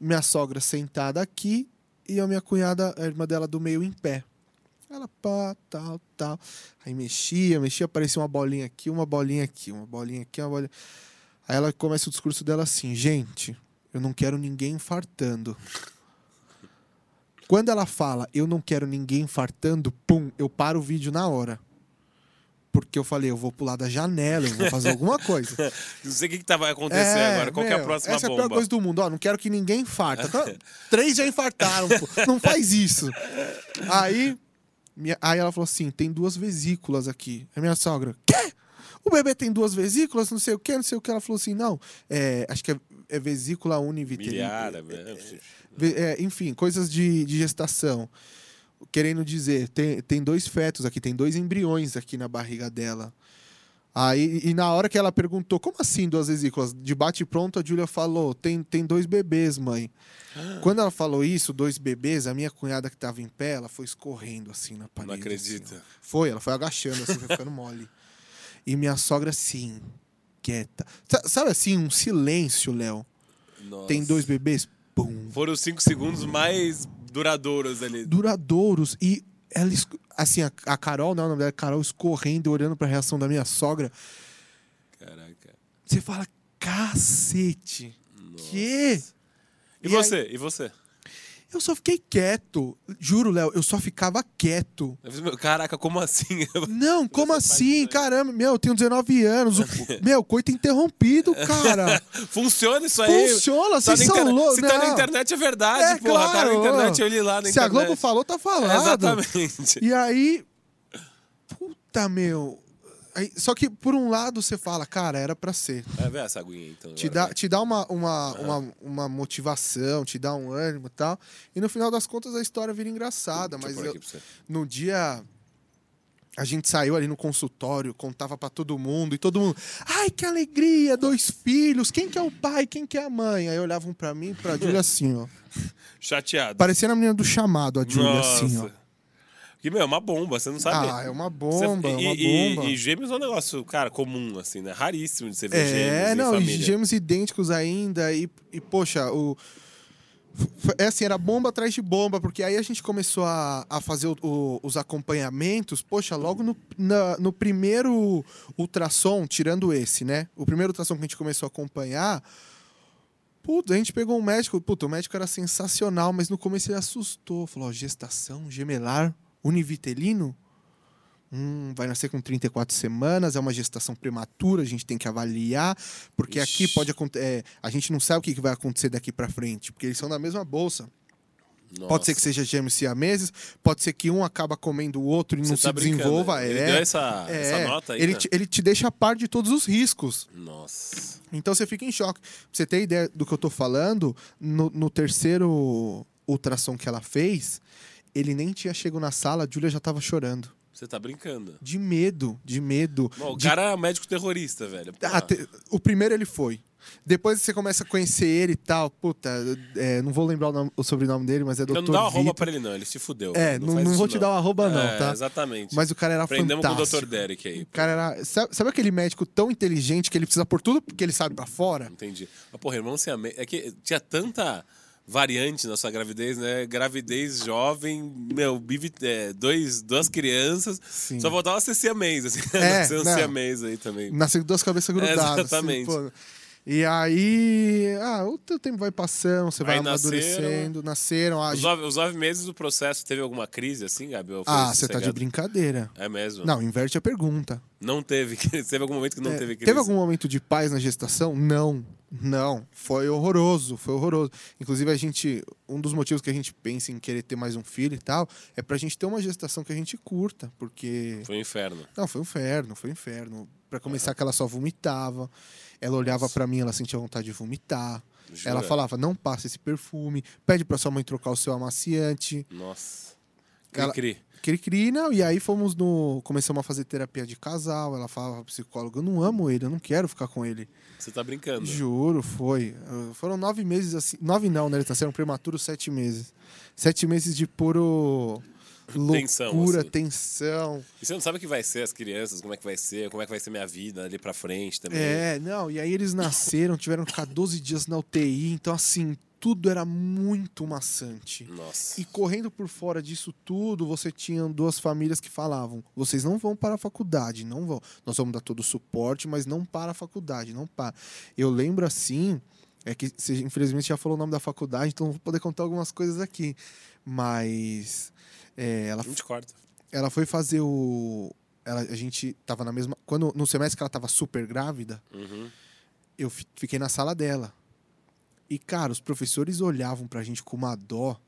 minha sogra sentada aqui e a minha cunhada, a irmã dela do meio em pé. Ela pá, tal, tal. Aí mexia, mexia, aparecia uma bolinha aqui, uma bolinha aqui, uma bolinha aqui, uma bolinha. Aí ela começa o discurso dela assim: gente, eu não quero ninguém infartando. Quando ela fala, eu não quero ninguém infartando, pum, eu paro o vídeo na hora. Porque eu falei, eu vou pular da janela, eu vou fazer alguma coisa.
Não sei o que, que tá, vai acontecer agora. Qual que é a
meu,
próxima
essa
bomba?
é a pior coisa do mundo. Ó, não quero que ninguém infarta. Tá? Três já infartaram. pô. Não faz isso. Aí, minha- aí ela falou assim: tem duas vesículas aqui. A minha sogra, quê? O bebê tem duas vesículas, não sei o quê, não sei o que. Ela falou assim: não, é, acho que é, é vesícula univitelina.
É,
é, enfim, coisas de, de gestação. Querendo dizer, tem, tem dois fetos aqui, tem dois embriões aqui na barriga dela. Aí, e na hora que ela perguntou, como assim duas vesículas? De bate pronto, a Júlia falou, tem, tem dois bebês, mãe. Quando ela falou isso, dois bebês, a minha cunhada que tava em pé, ela foi escorrendo assim na parede.
Não acredita.
assim, foi, ela foi agachando assim, foi ficando mole. E minha sogra assim, quieta. Sa- Sabe assim, um silêncio, Léo. Tem dois bebês, pum,
Foram os cinco segundos mais duradouros ali.
duradouros e ela assim a, a Carol, não, o nome dela é Carol escorrendo, olhando pra reação da minha sogra.
Caraca.
Você fala, cacete.
Nossa.
Que?
E,
E
você? E você?
Eu só fiquei quieto. Juro, Léo, eu só ficava quieto.
Caraca, como assim?
Não, como assim? Caramba, meu, eu tenho 19 anos. Meu, coito interrompido, cara.
Funciona isso aí?
Funciona,
Tá
vocês
na
são
internet-
loucos.
Se tá na internet é verdade,
É,
porra. Tá na
claro.
internet, eu li lá na
Se a
internet.
Globo falou, tá falado.
Exatamente.
E aí, puta, meu. Aí, só que, por um lado, você fala, cara, era pra ser.
Vai ver essa aguinha então.
Te dá, te dá uma, uma, uma, uma motivação, te dá um ânimo e tal. E no final das contas a história vira engraçada.
Deixa
Mas
eu
no dia. A gente saiu ali no consultório, contava pra todo mundo, e todo mundo. Ai, que alegria! Dois filhos! Quem que é o pai? Quem que é a mãe? Aí olhavam pra mim e pra Júlia assim, ó.
Chateado.
Parecendo a menina do chamado, a Júlia, assim, ó.
Que, meu, é uma bomba, você não sabe.
Ah, é uma bomba, é
Você-
uma
e,
bomba.
E, e gêmeos é um negócio, cara, comum, assim, né? Raríssimo de você ver gêmeos
É, não, gêmeos idênticos ainda. E, e poxa, o. É assim, era bomba atrás de bomba, porque aí a gente começou a, a fazer o- o- os acompanhamentos. Poxa, logo no, na- no primeiro ultrassom, tirando esse, né? O primeiro ultrassom que a gente começou a acompanhar. Putz, a gente pegou um médico. Puta, o médico era sensacional, mas no começo ele assustou. Falou: ó, gestação gemelar univitelino? Hum, vai nascer com 34 semanas, é uma gestação prematura, a gente tem que avaliar, porque aqui
Ixi.
pode acontecer. a gente não sabe o que vai acontecer daqui pra frente, porque eles são da mesma bolsa. Pode ser que seja gêmeos siameses, pode ser que um acaba comendo o outro e não
Você
se
tá brincando,
desenvolva.
Ele
é,
deu essa,
é,
essa nota aí,
ele,
né?
te, ele te deixa a par de todos os riscos.
Nossa.
Então você fica em choque. Pra você ter ideia do que eu tô falando, no, no terceiro ultrassom que ela fez, ele nem tinha chego na sala, a Júlia já tava chorando.
Você tá brincando.
De medo, de medo.
Bom, o
de-
cara é médico terrorista, velho.
Ah, te- O primeiro ele foi. Depois você começa a conhecer ele e tal. Puta, é, não vou lembrar o, nome- o sobrenome dele, mas é
Então
Dr.
não dá uma arroba pra ele, não. Ele se fudeu.
É, não, não
isso,
vou te dar o arroba, não,
É,
tá?
Exatamente.
Mas o cara era
Aprendemos com o
fantástico.
Dr. Derek aí.
O cara era. Sabe, sabe aquele médico tão inteligente que ele precisa pôr tudo que ele sabe pra fora?
Entendi. Mas, porra, irmão sem É que tinha tanta variante na sua gravidez, né? Gravidez jovem, meu, bivi, é, dois, duas crianças.
Sim.
Só faltava ser siamês, assim.
É,
Nasceu um siamês aí também.
Nasceu com duas cabeças grudadas. assim,
exatamente.
pô. E aí. Ah, o teu tempo vai passando, você vai
Aí nasceram-
amadurecendo, nasceram. ah,
Os nove, os nove meses do processo, teve alguma crise assim, Gabi?
Ah, você tá de brincadeira.
É mesmo?
Não, inverte a pergunta.
Não teve. Teve algum momento que não
É,
teve crise?
Teve algum momento de paz na gestação? Não. Não. Foi horroroso, foi horroroso. Inclusive, a gente. Um dos motivos que a gente pensa em querer ter mais um filho e tal é pra gente ter uma gestação que a gente curta. Porque.
Foi um inferno.
Não, foi um inferno, foi um inferno. Pra começar, que ela só vomitava. Ela olhava pra mim, ela sentia vontade de vomitar.
Jura?
Ela falava: não passa esse perfume, pede pra sua mãe trocar o seu amaciante.
Nossa. Cri,
Ela-
cri.
Cri-cri, não. E aí fomos no. Começamos a fazer terapia de casal. Ela falava pro psicólogo: eu não amo ele, eu não quero ficar com ele.
Você tá brincando.
Juro, foi. Foram nove meses assim. Nove não, né? Ele tá sendo prematuro sete meses. Sete meses de puro.
Tensão,
Loucura,
assim.
tensão.
E você não sabe o que vai ser as crianças, como é que vai ser, como é que vai ser minha vida ali pra frente também.
É, não, e aí eles nasceram, tiveram que ficar 12 dias na UTI, então assim, tudo era muito maçante.
Nossa.
E correndo por fora disso tudo, você tinha duas famílias que falavam: vocês não vão para a faculdade, não vão. Nós vamos dar todo o suporte, mas não para a faculdade, não para. Eu lembro assim, é que você infelizmente já falou o nome da faculdade, então vou poder contar algumas coisas aqui. Mas é, ela,
Não
ela foi fazer o. Ela, a gente tava na mesma. Quando, no semestre que ela tava super grávida,
Uhum.
eu fi- fiquei na sala dela. E, cara, os professores olhavam pra gente com uma dó.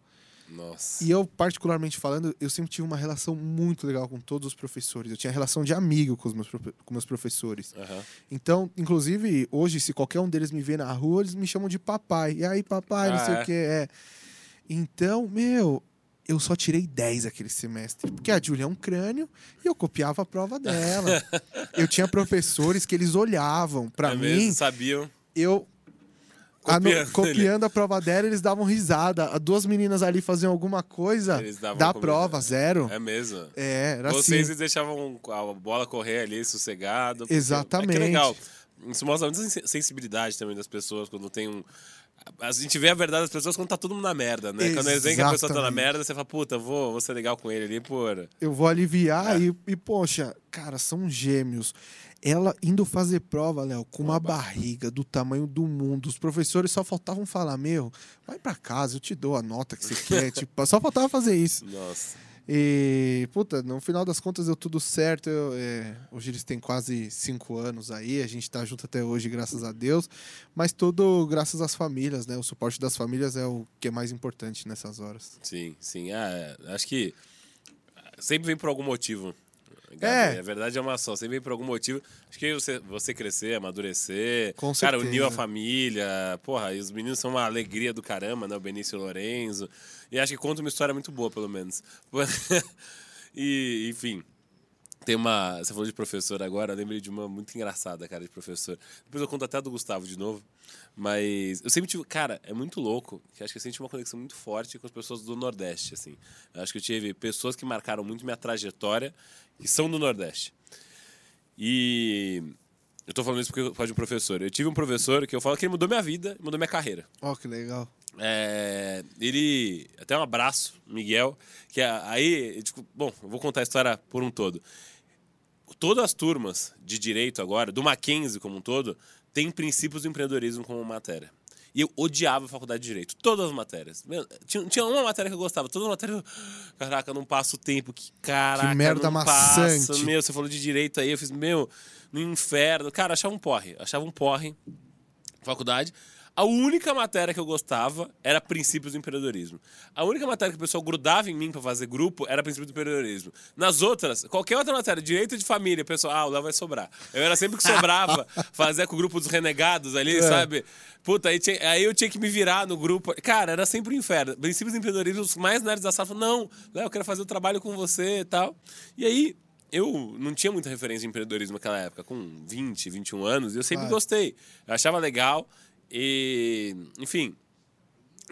Nossa.
E eu, particularmente falando, eu sempre tive uma relação muito legal com todos os professores. Eu tinha relação de amigo com os meus, com meus professores.
Aham.
Então, inclusive, hoje, se qualquer um deles me vê na rua, eles me chamam de papai. E aí, papai, não
Ah,
sei
é?
o que é. Então, meu, eu só tirei 10 aquele semestre. Porque a Júlia é um crânio e eu copiava a prova dela. eu tinha professores que eles olhavam pra
é
mim,
mesmo, sabiam.
eu.
Copiando
copiando,
ele.
a prova dela, eles davam risada. Duas meninas ali faziam alguma coisa da prova, zero.
É mesmo.
É, era
Vocês
assim.
deixavam a bola correr ali, sossegado.
Exatamente.
É que legal. Isso mostra muita sen- sensibilidade também das pessoas quando tem um. A gente vê a verdade das pessoas quando tá todo mundo na merda, né? Quando eles veem que a pessoa tá na
Exatamente.
merda, você fala, puta, vou, vou ser legal com ele ali por.
Eu vou aliviar
É.
e, e, poxa, cara, são gêmeos. Ela indo fazer prova, Léo, com uma barriga do tamanho do mundo. Os professores só faltavam falar: Meu, vai pra casa, eu te dou a nota que você quer. tipo, só faltava fazer isso.
Nossa.
E, puta, no final das contas deu tudo certo. Eu, é, hoje eles têm quase cinco anos aí, a gente tá junto até hoje, graças a Deus. Mas tudo graças às famílias, né? O suporte das famílias é o que é mais importante nessas horas.
Sim, sim. Ah, é, acho que sempre vem por algum motivo. Gabi.
É.
A verdade é uma só, sempre vem por algum motivo. Acho que você, você crescer, amadurecer.
Com
Cara,
certeza.
uniu a família. Porra, e os meninos são uma alegria do caramba, né? O Benício e o Lorenzo. E acho que conta uma história muito boa, pelo menos. e, enfim. Tem uma. Você falou de professor agora, eu lembrei de uma muito engraçada, cara, de professor. Depois eu conto até a do Gustavo de novo. Mas eu sempre tive. Cara, é muito louco, que acho que eu senti uma conexão muito forte com as pessoas do Nordeste, assim. Eu acho que eu tive pessoas que marcaram muito minha trajetória que são do Nordeste. E. Eu tô falando isso porque eu falo de um professor. Eu tive um professor que eu falo que ele mudou minha vida, mudou minha carreira.
Ó, que legal.
É, ele. Até um abraço, Miguel. Que aí. tipo, bom, eu vou contar a história por um todo. Todas as turmas de direito agora, do Mackenzie como um todo, tem princípios do empreendedorismo como matéria. E eu odiava a faculdade de direito. Todas as matérias. Meu, tinha, tinha uma matéria que eu gostava. Todas as matérias. eu, Caraca, não passo o tempo. Que caraca.
Que merda maçante.
Passo. Meu, você falou de direito aí. Eu fiz, meu, no inferno. Cara, achava um porre. Achava um porre faculdade. A única matéria que eu gostava era princípios do empreendedorismo. A única matéria que o pessoal grudava em mim pra fazer grupo era princípios do empreendedorismo. Nas outras, qualquer outra matéria, direito de família, o pessoal, ah, o Léo vai sobrar. Eu era sempre que sobrava, fazia com o grupo dos renegados ali,
É.
sabe? Puta, aí, tinha- aí eu tinha que me virar no grupo. Cara, era sempre um inferno. Princípios do empreendedorismo, os mais nerds da sala falavam, não, Léo, eu quero fazer o trabalho com você e tal. E aí, eu não tinha muita referência em empreendedorismo naquela época, com 20, 21 anos, e eu sempre
Claro.
gostei. Eu achava legal. E, enfim.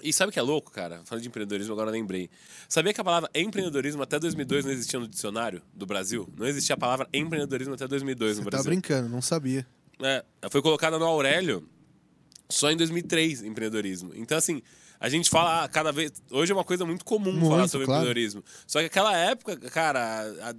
E sabe o que é louco, cara? Falando de empreendedorismo, agora eu lembrei. Sabia que a palavra empreendedorismo até 2002 não existia no dicionário do Brasil? Não existia a palavra empreendedorismo até 2002 no
Você tá
Brasil.
brincando, não sabia.
É, foi colocada no Aurélio só em 2003, empreendedorismo. Então, assim, a gente fala ah, cada vez. Hoje é uma coisa muito comum
Muito,
falar sobre
claro.
empreendedorismo. Só que aquela época, cara,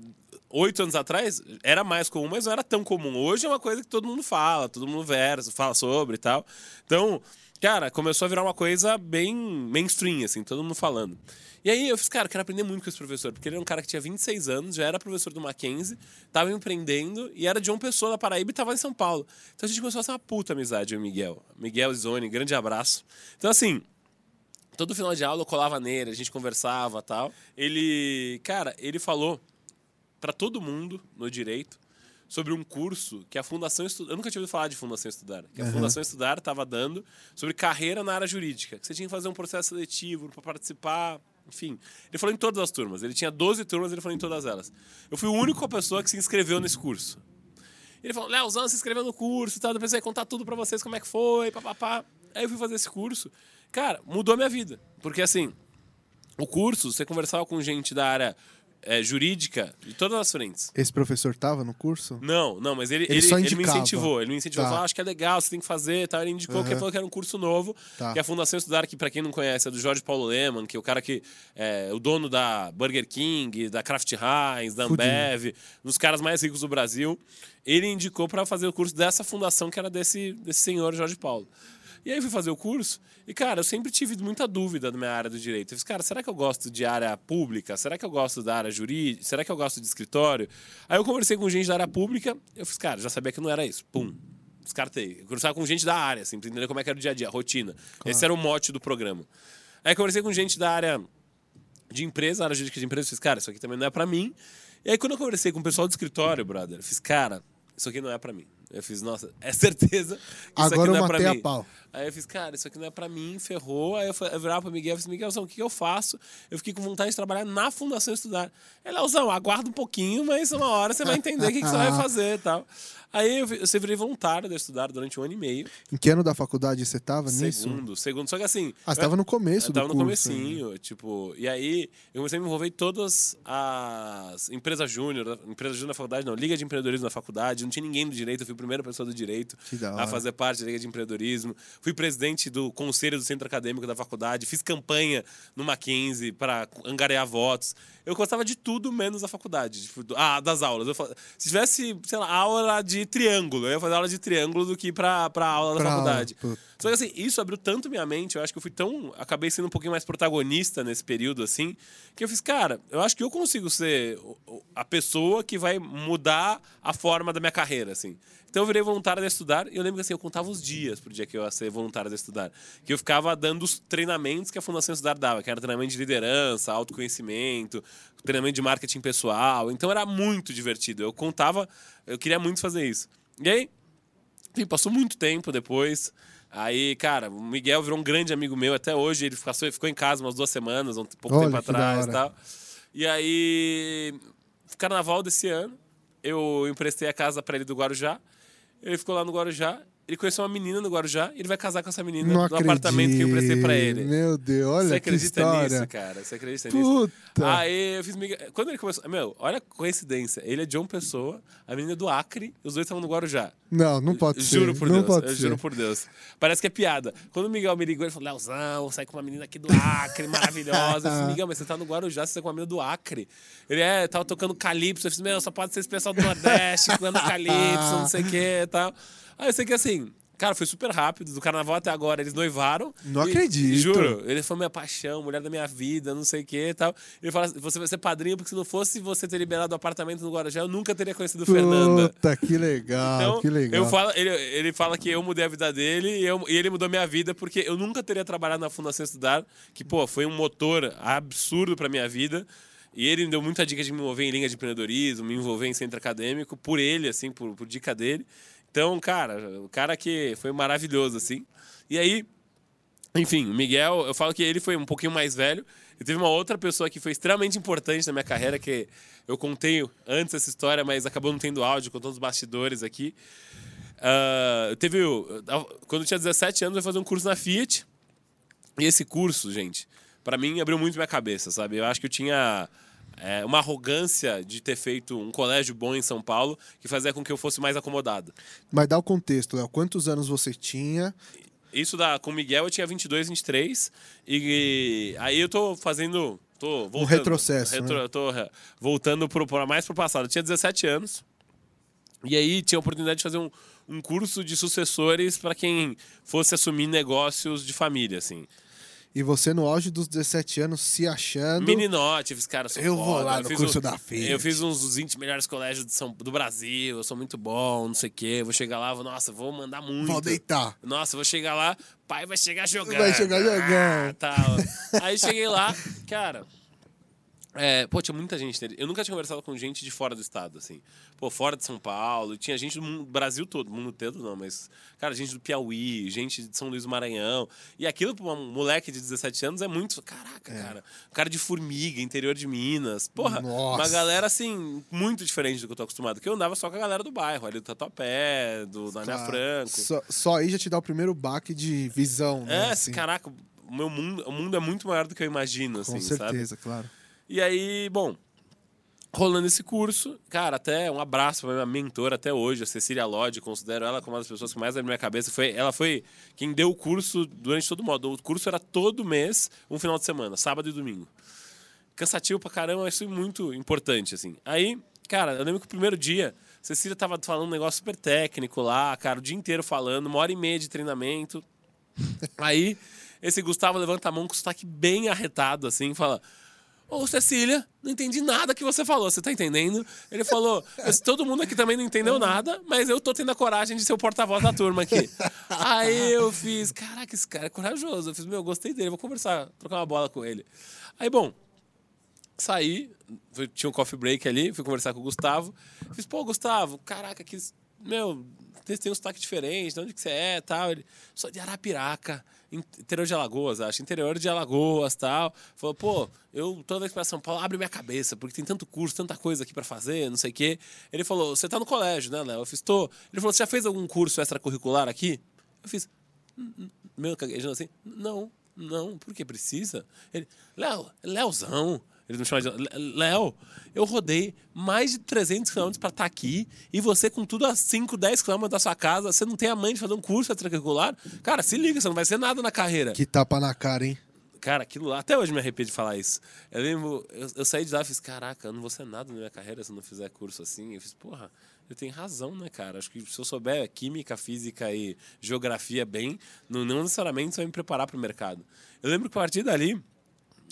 oito anos atrás, era mais comum, mas não era tão comum. Hoje é uma coisa que todo mundo fala, todo mundo versa, fala sobre e tal. Então, cara, começou a virar uma coisa bem mainstream, assim, todo mundo falando. E aí eu fiz, cara, quero aprender muito com esse professor, porque ele era um cara que tinha 26 anos, já era professor do Mackenzie, tava empreendendo e era de uma pessoa da Paraíba e tava em São Paulo. Então a gente começou a fazer uma puta amizade, e o Miguel. Miguel Zoni, grande abraço. Então, assim, todo final de aula eu colava nele, a gente conversava tal. Ele, cara, ele falou pra todo mundo no direito sobre um curso que a Fundação Estudar. Eu nunca tinha ouvido falar de Fundação Estudar. Que a
Uhum.
Fundação Estudar estava dando sobre carreira na área jurídica. Que você tinha que fazer um processo seletivo para participar. Enfim, ele falou em todas as turmas. Ele tinha 12 turmas, ele falou em todas elas. Eu fui a única pessoa que se inscreveu nesse curso. Ele falou, Leozão, se inscreveu no curso, tá? depois eu ia contar tudo pra vocês como é que foi, papapá. Aí eu fui fazer esse curso. Cara, mudou a minha vida. Porque assim, o curso, você conversava com gente da área é, jurídica de todas as frentes.
Esse professor tava no curso?
Não, não, mas ele,
Ele
ele, ele me incentivou. Ele me incentivou,
Tá.
falou, "Ah, acho que é legal, você tem que fazer tal. Ele indicou que
Aham.
falou que era um curso novo,
Tá.
que a Fundação Estudar, que pra quem não conhece, é do Jorge Paulo Leman, que é o cara que é o dono da Burger King, da Kraft Heinz, da. Ambev, um dos caras mais ricos do Brasil. Ele indicou pra fazer o curso dessa fundação, que era desse, desse senhor Jorge Paulo. E aí eu fui fazer o curso e, cara, eu sempre tive muita dúvida na minha área do direito. Eu fiz, cara, será que eu gosto de área pública? Será que eu gosto da área jurídica? Será que eu gosto de escritório? Aí eu conversei com gente da área pública, eu fiz, cara, já sabia que não era isso. Pum. Descartei. Eu conversava com gente da área, assim, pra entender como é que era o dia a dia, a rotina. Esse era o mote do programa. Aí eu conversei com gente da área de empresa, área jurídica de empresa, eu fiz, cara, isso aqui também não é pra mim. E aí quando eu conversei com o pessoal do escritório, brother, eu fiz, cara, isso aqui não é pra mim. Eu fiz, nossa, é certeza que isso
Agora
aqui não
eu
é pra
matei a
mim.
pau.
Aí eu fiz, cara, isso aqui não é pra mim, ferrou. Aí eu, fa- eu virava pro Miguel e falei, Miguelzão, o que, eu faço? Eu fiquei com vontade de trabalhar na Fundação Estudar. Ele, Leozão, aguarda um pouquinho, mas uma hora você vai entender o que, que você vai fazer e tal. Aí eu, eu virei voluntário da Estudar durante um ano e meio.
Em que ano da faculdade você tava nisso?
Segundo, segundo. Só que assim.
Ah, você
eu-
tava no começo
eu tava
do
no
curso. né?
comecinho, tipo, e aí eu comecei a me envolver em todas as empresas júnior, empresa júnior na faculdade, não, Liga de Empreendedorismo na faculdade, não tinha ninguém do direito, eu fui a primeira pessoa do direito a fazer parte da Liga de Empreendedorismo. Fui presidente do conselho do centro acadêmico da faculdade, fiz campanha no Mackenzie para angariar votos. Eu gostava de tudo menos da faculdade, tipo, ah, das aulas. Se tivesse, sei lá, aula de triângulo, eu ia fazer aula de triângulo do que para para aula da
Pra aula,
faculdade.
puta.
Só que assim, isso abriu tanto minha mente, eu acho que eu fui tão. Acabei sendo um pouquinho mais protagonista nesse período, assim, que eu fiz, cara, eu acho que eu consigo ser a pessoa que vai mudar a forma da minha carreira, assim. Então eu virei voluntário de estudar e eu lembro que assim, eu contava os dias pro dia que eu ia ser voluntário de estudar. Que eu ficava dando os treinamentos que a Fundação Estudar dava, que era treinamento de liderança, autoconhecimento, treinamento de marketing pessoal. Então era muito divertido. Eu contava, eu queria muito fazer isso. E aí, passou muito tempo depois. Aí, cara, o Miguel virou um grande amigo meu até hoje. Ele ficou, ficou em casa umas duas semanas, um pouco
Olha,
tempo atrás e tal. E aí, carnaval desse ano, eu emprestei a casa pra ele do Guarujá. Ele ficou lá no Guarujá. Ele conheceu uma menina no Guarujá e ele vai casar com essa menina
Não
no apartamento que eu emprestei pra ele.
Meu Deus, olha
Você acredita
história.
nisso, cara? Você acredita nisso?
Puta.
Aí eu fiz. Quando ele começou. Meu, olha a coincidência. Ele é John Pessoa, a menina é do Acre, os dois estavam no Guarujá.
Não, não pode ser.
Juro por
não
Deus,
pode
eu
ser.
juro por Deus. Parece que é piada. Quando o Miguel me ligou, ele falou: Leozão, sai com uma menina aqui do Acre, maravilhosa. Eu disse, Miguel, mas você tá no Guarujá, você tá com uma menina do Acre. Ele é, tava tocando Calypso. Eu disse, meu, só pode ser esse pessoal do Nordeste, tocando Calypso, não sei o que e tal. Aí eu sei que assim. Cara, foi super rápido. Do carnaval até agora, eles noivaram.
Não
E-
acredito.
Juro. Ele foi minha paixão, mulher da minha vida, não sei o que e tal. Ele fala: você vai ser padrinho, porque se não fosse você ter liberado o apartamento no Guarujá, eu nunca teria conhecido Fernanda.
Puta, que legal,
Então,
que legal.
Eu falo, ele, ele fala que eu mudei a vida dele e, eu- e ele mudou minha vida porque eu nunca teria trabalhado na Fundação Estudar, que, pô, foi um motor absurdo pra minha vida. E ele me deu muita dica de me envolver em linha de empreendedorismo, me envolver em centro acadêmico, por ele, assim, por, por dica dele. Então, cara, o cara que foi maravilhoso, assim. E aí, enfim, o Miguel, eu falo que ele foi um pouquinho mais velho. E teve uma outra pessoa que foi extremamente importante na minha carreira, que eu contei antes essa história, mas acabou não tendo áudio, contando os bastidores aqui. Ah, teve. Quando eu tinha 17 anos, eu ia fazer um curso na Fiat. E esse curso, gente, pra mim abriu muito minha cabeça, sabe? Eu acho que eu tinha é, uma arrogância de ter feito um colégio bom em São Paulo que fazia com que eu fosse mais acomodado.
Mas dá o contexto, Léo. Quantos anos você tinha?
Isso da, com o Miguel eu tinha 22, 23. E, aí eu tô fazendo. Tô voltando,
retrocesso,
retro-
né?
Tô é, voltando pro, pro- mais pro passado. Eu tinha 17 anos. E aí tinha a oportunidade de fazer um, um curso de sucessores para quem fosse assumir negócios de família, assim.
E você no auge dos 17 anos se achando.
Meninote, fiz, cara, sou
Eu vou
foda,
lá
eu
no curso
um-
da Fiat.
Eu fiz uns dos 20 melhores colégios de São, do Brasil, eu sou muito bom, não sei o quê. Vou chegar lá, vou, nossa, vou mandar muito.
Vou deitar.
Nossa, vou chegar lá, pai vai chegar jogando.
Vai chegar jogando.
Ah, tal. Aí cheguei lá, cara. É, pô, tinha muita gente nele. Eu nunca tinha conversado com gente de fora do estado, assim. Pô, fora de São Paulo. Tinha gente do mundo, Brasil todo, mundo todo não, mas, cara, gente do Piauí, gente de São Luís do Maranhão. E aquilo pra um moleque de 17 anos é muito. Caraca,
É.
cara. Cara de formiga, interior de Minas. Porra,
Nossa.
uma galera, assim, muito diferente do que eu tô acostumado. Que eu andava só com a galera do bairro, ali do Tatuapé, do da Ana
Claro.
Franco.
Só, só aí já te dá o primeiro baque de visão, né?
É,
assim.
caraca, o meu mundo, o mundo é muito maior do que eu imagino,
Com
assim, sabe?
certeza, claro.
E aí, bom, rolando esse curso, cara, até um abraço pra minha mentora até hoje, a Cecília Lodge, considero ela como uma das pessoas que mais abriu minha cabeça. Foi, ela foi quem deu o curso durante todo o modo. O curso era todo mês, um final de semana, sábado e domingo. Cansativo pra caramba, mas foi muito importante, assim. Aí, cara, eu lembro que o primeiro dia, Cecília tava falando um negócio super técnico lá, cara, o dia inteiro falando, uma hora e meia de treinamento. Aí, esse Gustavo levanta a mão com sotaque bem arretado, assim, fala: Ô, Cecília, não entendi nada que você falou, você tá entendendo? Ele falou: "Esse- todo mundo aqui também não entendeu nada, mas eu tô tendo a coragem de ser o porta-voz da turma aqui. Aí eu fiz: caraca, esse cara é corajoso. Eu fiz: meu, gostei dele, vou conversar, trocar uma bola com ele. Aí, bom, saí, tinha um coffee break ali, fui conversar com o Gustavo. Fiz, pô, Gustavo, caraca, que. Meu, tem um sotaque diferente, de onde que você é tal. Ele, sou de Arapiraca, in- interior de Alagoas, acho, interior de Alagoas tal. Falou, pô, eu toda vez pra São Paulo abre minha cabeça, porque tem tanto curso, tanta coisa aqui pra fazer, não sei o quê. Ele falou, você tá no colégio, né, Léo? Eu fiz, tô. Ele falou, você já fez algum curso extracurricular aqui? Eu fiz, meu caguejando assim, não, não, por que precisa? Ele, Léo, Léozão. Ele me chama de "Lé- Léo, eu rodei mais de 300 quilômetros pra estar aqui e você com tudo a 5, 10 quilômetros da sua casa, você não tem a mãe de fazer um curso extracurricular? Cara, se liga, você não vai ser nada na carreira.
Que tapa na cara, hein?
Cara, aquilo lá, até hoje me arrepio de falar isso. Eu lembro, eu, eu saí de lá e fiz, caraca, eu não vou ser nada na minha carreira se eu não fizer curso assim. Eu fiz, porra, eu tenho razão, né, cara? Acho que se eu souber química, física e geografia bem, não, não necessariamente vai me preparar para o mercado. Eu lembro que a partir dali,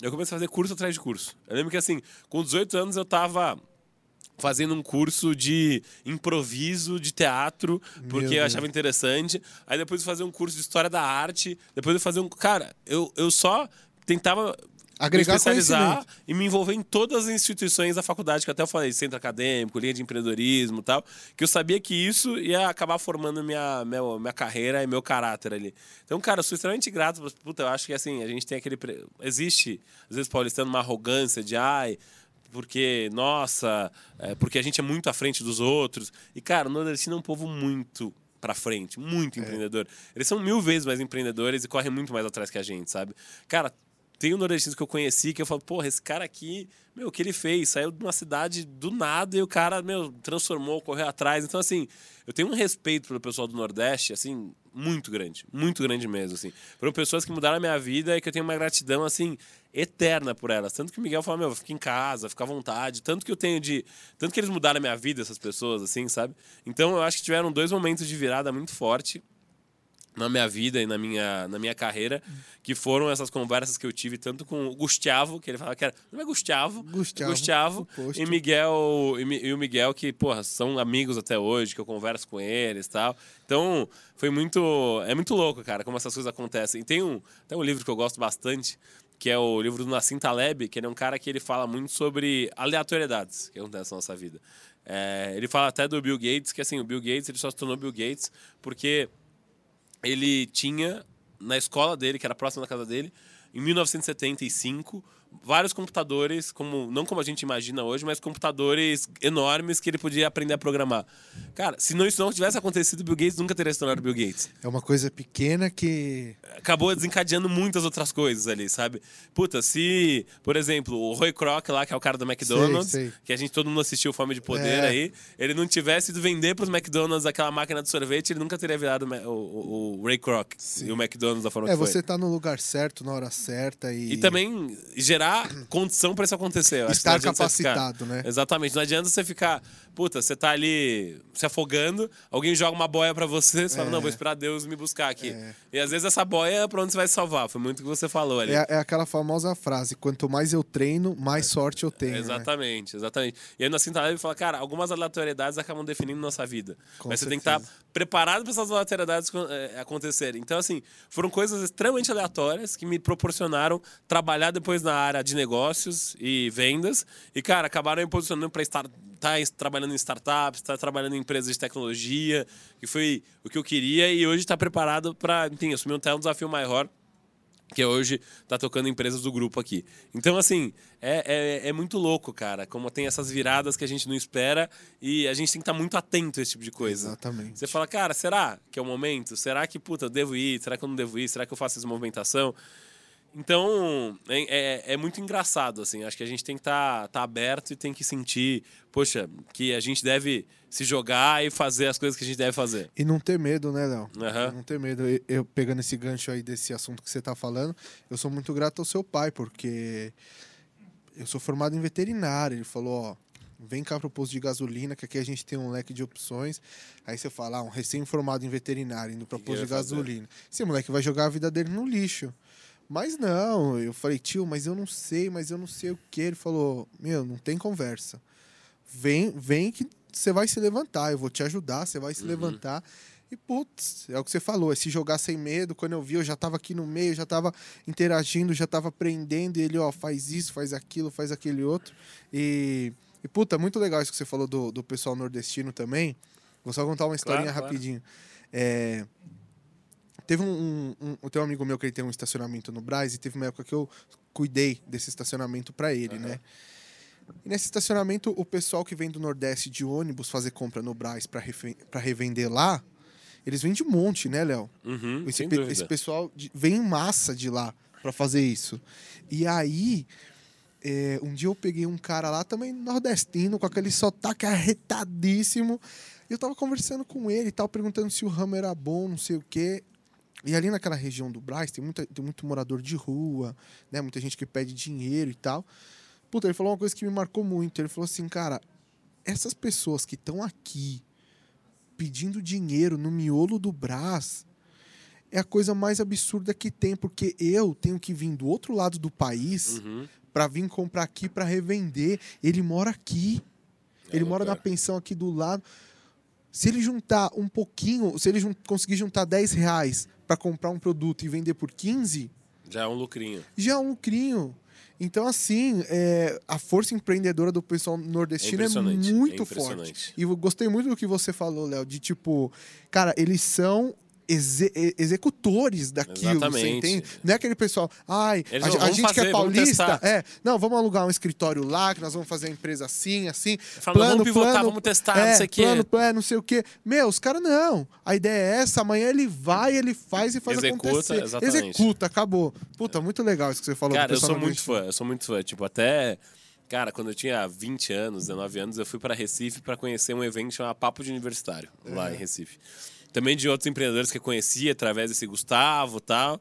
eu comecei a fazer curso atrás de curso. Eu lembro que, assim, com 18 anos eu tava fazendo um curso de improviso de teatro, porque eu achava interessante. Aí depois eu fazer um curso de história da arte, depois eu fazer um, cara, eu, eu só tentava
Agregar
me especializar e me envolver em todas as instituições da faculdade, que até eu falei, centro acadêmico, linha de empreendedorismo e tal, que eu sabia que isso ia acabar formando minha, minha, minha carreira e meu caráter ali. Então, cara, eu sou extremamente grato. Puta, eu acho que assim, a gente tem aquele. pre- Existe, às vezes, paulistano, uma arrogância de ai. Porque, nossa, é, porque a gente é muito à frente dos outros. E, cara, o nordestino é um povo muito pra frente, muito empreendedor. Eles são mil vezes mais empreendedores e correm muito mais atrás que a gente, sabe? Cara, tem um nordestino que eu conheci que eu falo, porra, esse cara aqui, meu, o que ele fez? Saiu de uma cidade do nada e o cara, meu, transformou, correu atrás. Então, assim, eu tenho um respeito pelo pessoal do Nordeste, assim, muito grande. Muito grande mesmo, assim. Foram pessoas que mudaram a minha vida e que eu tenho uma gratidão, assim, eterna por elas. Tanto que o Miguel fala, meu, fica em casa, fica à vontade. Tanto que eu tenho de... Tanto que eles mudaram a minha vida, essas pessoas, assim, sabe? Então, eu acho que tiveram dois momentos de virada muito forte na minha vida e na minha, na minha carreira, que foram essas conversas que eu tive tanto com o Gustavo, que ele falava que era. Não é Gustavo,
Gustavo,
Gustavo
o posto.
e Miguel, e, e o Miguel, que, porra, são amigos até hoje, que eu converso com eles e tal. Então, foi muito. É muito louco, cara, como essas coisas acontecem. E tem um, tem um livro que eu gosto bastante, que é o livro do Nassim Taleb, que ele é um cara que ele fala muito sobre aleatoriedades que acontecem na nossa vida. É, ele fala até do Bill Gates, que assim, o Bill Gates ele só se tornou Bill Gates porque ele tinha na escola dele, que era próxima da casa dele, em 1975, vários computadores, como não como a gente imagina hoje, mas computadores enormes que ele podia aprender a programar. Cara, se não isso não tivesse acontecido, Bill Gates nunca teria se tornado Bill Gates
É uma coisa pequena que.
acabou desencadeando muitas outras coisas ali, sabe? Puta, se, por exemplo, o Roy Kroc lá, que é o cara do McDonald's,
Sei, sei.
que a gente todo mundo assistiu Fome de Poder
É.
aí, ele não tivesse ido vender pros McDonald's aquela máquina de sorvete, ele nunca teria virado o, o, o Ray Kroc e o McDonald's da forma
É,
que foi.
você tá no lugar certo, na hora certa e.
E também gerar condição para isso acontecer. Eu
Estar
você ficar-
capacitado, né?
Exatamente. Não adianta você ficar, puta, você tá ali se afogando, alguém joga uma boia para você, você fala,
É.
não, vou esperar Deus me buscar aqui. E às vezes essa boia é pra onde você vai se salvar. Foi muito o que você falou ali.
É, é aquela famosa frase: quanto mais eu treino, mais sorte eu tenho. né?
Exatamente, exatamente. E aí na Cinta Leve fala, cara, algumas aleatoriedades acabam definindo nossa vida.
Com
mas você tem que estar
certeza.
preparado para essas aleatoriedades eh, acontecerem. Então, assim, foram coisas extremamente aleatórias que me proporcionaram trabalhar depois na área de negócios e vendas. E, cara, acabaram me posicionando para estar tá trabalhando em startups, está trabalhando em empresas de tecnologia, que foi o que eu queria, e hoje está preparado para, enfim, assumir um, um desafio maior que hoje está tocando empresas do grupo aqui. Então, assim, é, é, é, muito louco, cara, como tem essas viradas que a gente não espera e a gente tem que estar tá muito atento a esse tipo de coisa.
Exatamente.
Você fala, cara, será que é o momento? Será que, puta, eu devo ir? Será que eu não devo ir? Será que eu faço essa movimentação? Então, é, é, é, muito engraçado, assim. Acho que a gente tem que estar tá, tá aberto e tem que sentir, poxa, que a gente deve se jogar e fazer as coisas que a gente deve fazer.
E não ter medo, né, Léo?
Uhum.
Não ter medo. Eu, pegando esse gancho aí desse assunto que você está falando, eu sou muito grato ao seu pai, porque eu sou formado em veterinário. Ele falou, ó, vem cá pro posto de gasolina, que aqui a gente tem um leque de opções. Aí você fala, ah, um recém-formado em veterinário indo para posto de gasolina. Fazer? Esse moleque vai jogar a vida dele no lixo. Mas não, eu falei, tio, mas eu não sei, mas eu não sei o que. Ele falou, meu, não tem conversa. Vem, vem que você vai se levantar, eu vou te ajudar, você vai se uhum. levantar. E, putz, é o que você falou, é se jogar sem medo. Quando eu vi, eu já tava aqui no meio, já tava interagindo, já tava aprendendo. E ele, ó, faz isso, faz aquilo, faz aquele outro. E, e puta, muito legal isso que você falou do, do pessoal nordestino também. Vou só contar uma historinha claro, rapidinho. Claro. É, Teve um, um, um, Tem um amigo meu que ele tem um estacionamento no Braz e teve uma época que eu cuidei desse estacionamento para ele, uhum. né? E nesse estacionamento, o pessoal que vem do Nordeste de ônibus fazer compra no Braz para revender lá, eles vêm de monte, né, Léo?
Uhum,
esse, pe esse, pessoal de, vem em massa de lá para fazer isso. E aí, é, um dia eu peguei um cara lá também nordestino, com aquele sotaque arretadíssimo. E eu tava conversando com ele e tal, perguntando se o ramo era bom, não sei o quê. E ali naquela região do Braz tem, muita, tem muito morador de rua, né? Muita gente que pede dinheiro e tal. Puta, ele falou uma coisa que me marcou muito. Ele falou assim, cara, essas pessoas que estão aqui pedindo dinheiro no miolo do Brás é a coisa mais absurda que tem, porque eu tenho que vir do outro lado do país uhum. para vir comprar aqui para revender. Ele mora aqui. É ele mora na pensão aqui do lado. Se ele juntar um pouquinho, se ele jun conseguir juntar 10 reais para comprar um produto e vender por 15.
Já é um lucrinho.
Já é um lucrinho. Então, assim, é, a força empreendedora do pessoal nordestino é, é muito é forte. E eu gostei muito do que você falou, Léo, de tipo, cara, eles são exe executores daquilo. Exatamente. Não é aquele pessoal, ai, Eles a, a gente fazer, que é paulista, é, não, vamos alugar um escritório lá, que nós vamos fazer a empresa assim, assim.
Falando, plano, vamos pivotar, plano, vamos testar, é, não sei o quê. Plano,
é, não sei o quê. Meu, os caras não. A ideia é essa, amanhã ele vai, ele faz e faz Executa, acontecer.
Exatamente.
Executa, acabou. Puta, muito legal isso que você falou.
Cara, eu sou muito fã, eu sou muito fã. Tipo, até... Cara, quando eu tinha 20 anos, 19 anos, eu fui para Recife para conhecer um evento chamado Papo de Universitário, lá é. em Recife também de outros empreendedores que eu conhecia através desse Gustavo e tal.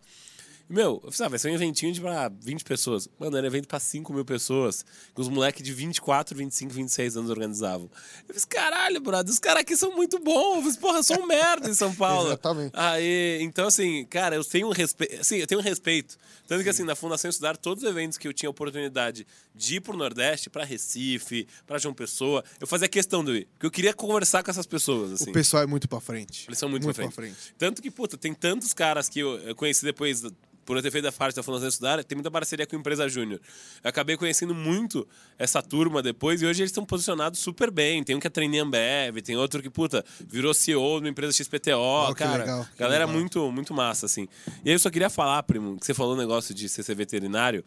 Meu, eu falei, ah, vai ser um eventinho de pra 20 pessoas. Mano, era evento pra 5 mil pessoas. Que os moleques de 24, 25, 26 anos organizavam. Eu falei, caralho, brother, os caras aqui são muito bons. Eu falei, porra, eu sou um merda em São Paulo.
Exatamente.
Aí, então, assim, cara, eu tenho um respeito. Assim, eu tenho um respeito. Tanto que, assim, na Fundação Estudar, todos os eventos que eu tinha oportunidade de ir pro Nordeste, pra Recife, pra João Pessoa, eu fazia questão de ir. Porque eu queria conversar com essas pessoas, assim.
O pessoal é muito pra frente.
Eles são muito, muito pra, frente. pra frente. Tanto que, puta, tem tantos caras que eu conheci depois por eu ter feito a parte da Fundação Estudar, tem muita parceria com a empresa Júnior. Eu acabei conhecendo muito essa turma depois e hoje eles estão posicionados super bem. Tem um que é trainee Ambev, tem outro que, puta, virou CEO de uma empresa XPTO, oh, cara. Legal, galera legal. muito muito massa, assim. E aí eu só queria falar, primo, que você falou um negócio de ser veterinário.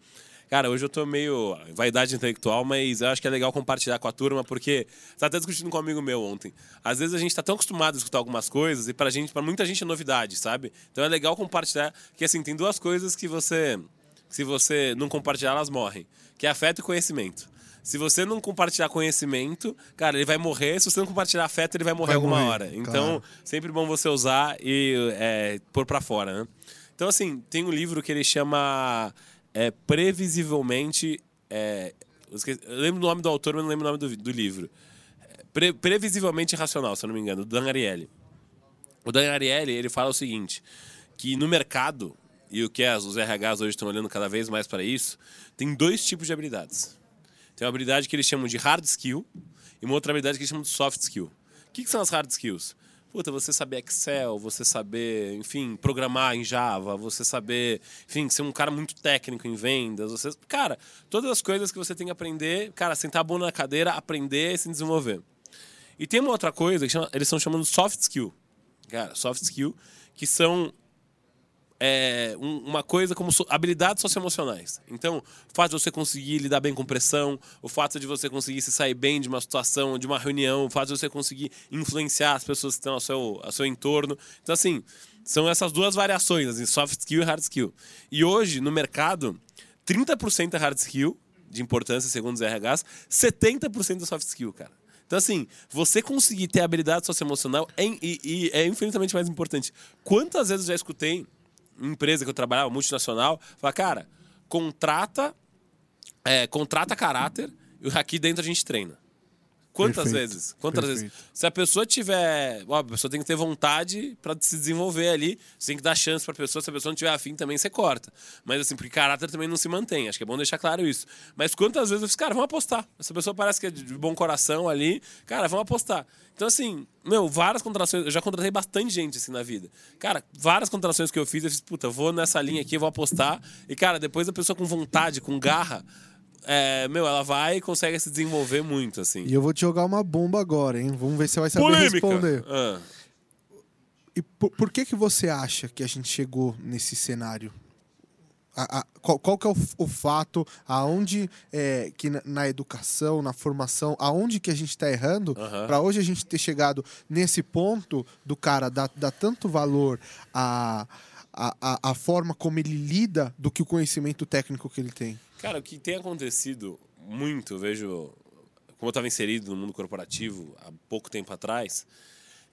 Cara, hoje eu tô meio vaidade intelectual, mas eu acho que é legal compartilhar com a turma, porque você tá até discutindo com um amigo meu ontem. Às vezes a gente tá tão acostumado a escutar algumas coisas e pra gente, para muita gente é novidade, sabe? Então é legal compartilhar, que assim, tem duas coisas que você se você não compartilhar, elas morrem, que é afeto e conhecimento. Se você não compartilhar conhecimento, cara, ele vai morrer. Se você não compartilhar afeto, ele vai morrer vai alguma morrer, hora. Então, claro. sempre bom você usar e é, pôr para fora, né? Então, assim, tem um livro que ele chama é previsivelmente. É, eu lembro o nome do autor, mas não lembro o nome do, do livro. Pre, previsivelmente racional, se eu não me engano, do Dan Ariely. O Dan Ariely, ele fala o seguinte, que no mercado, e o que as, os RHs hoje estão olhando cada vez mais para isso, tem dois tipos de habilidades. Tem uma habilidade que eles chamam de hard skill e uma outra habilidade que eles chamam de soft skill. O que, que são as hard skills? Puta, você saber Excel, você saber, enfim, programar em Java, você saber, enfim, ser um cara muito técnico em vendas, você, cara, todas as coisas que você tem que aprender, cara, sentar a bunda na cadeira, aprender e se desenvolver. E tem uma outra coisa que chama, eles estão chamando soft skill. Cara, soft skill, que são é, um, uma coisa como so, habilidades socioemocionais. Então, o fato de você conseguir lidar bem com pressão, o fato de você conseguir se sair bem de uma situação, de uma reunião, o fato de você conseguir influenciar as pessoas que estão ao seu, ao seu entorno. Então, assim, são essas duas variações, assim, soft skill e hard skill. E hoje, no mercado, 30% é hard skill, de importância, segundo os RHs, 70% é soft skill, cara. Então, assim, você conseguir ter habilidade socioemocional é, e, e é infinitamente mais importante. Quantas vezes eu já escutei empresa que eu trabalhava, multinacional, fala, cara, contrata, é, contrata caráter e aqui dentro a gente treina. Quantas Perfeito. vezes? Quantas Perfeito. vezes? Se a pessoa tiver. Ó, a pessoa tem que ter vontade para se desenvolver ali. Você tem que dar chance para a pessoa. Se a pessoa não tiver afim, também você corta. Mas assim, porque caráter também não se mantém. Acho que é bom deixar claro isso. Mas quantas vezes eu fiz, cara, vamos apostar. Essa pessoa parece que é de bom coração ali. Cara, vamos apostar. Então, assim, meu, várias contratações. Eu já contratei bastante gente assim na vida. Cara, várias contratações que eu fiz, eu fiz, puta, vou nessa linha aqui, vou apostar. E, cara, depois a pessoa com vontade, com garra é, meu, ela vai e consegue se desenvolver muito, assim.
E eu vou te jogar uma bomba agora, hein? Vamos ver se você vai saber Polêmica. responder. Ah. E por, por, que que você acha que a gente chegou nesse cenário? A, a, qual, qual, que é o, o fato, aonde é, que na, na, educação, na formação, aonde que a gente está errando para hoje a gente ter chegado nesse ponto do cara dar, dar tanto valor a, a, a, a forma como ele lida do que o conhecimento técnico que ele tem?
Cara, o que tem acontecido muito, eu vejo, como eu estava inserido no mundo corporativo há pouco tempo atrás,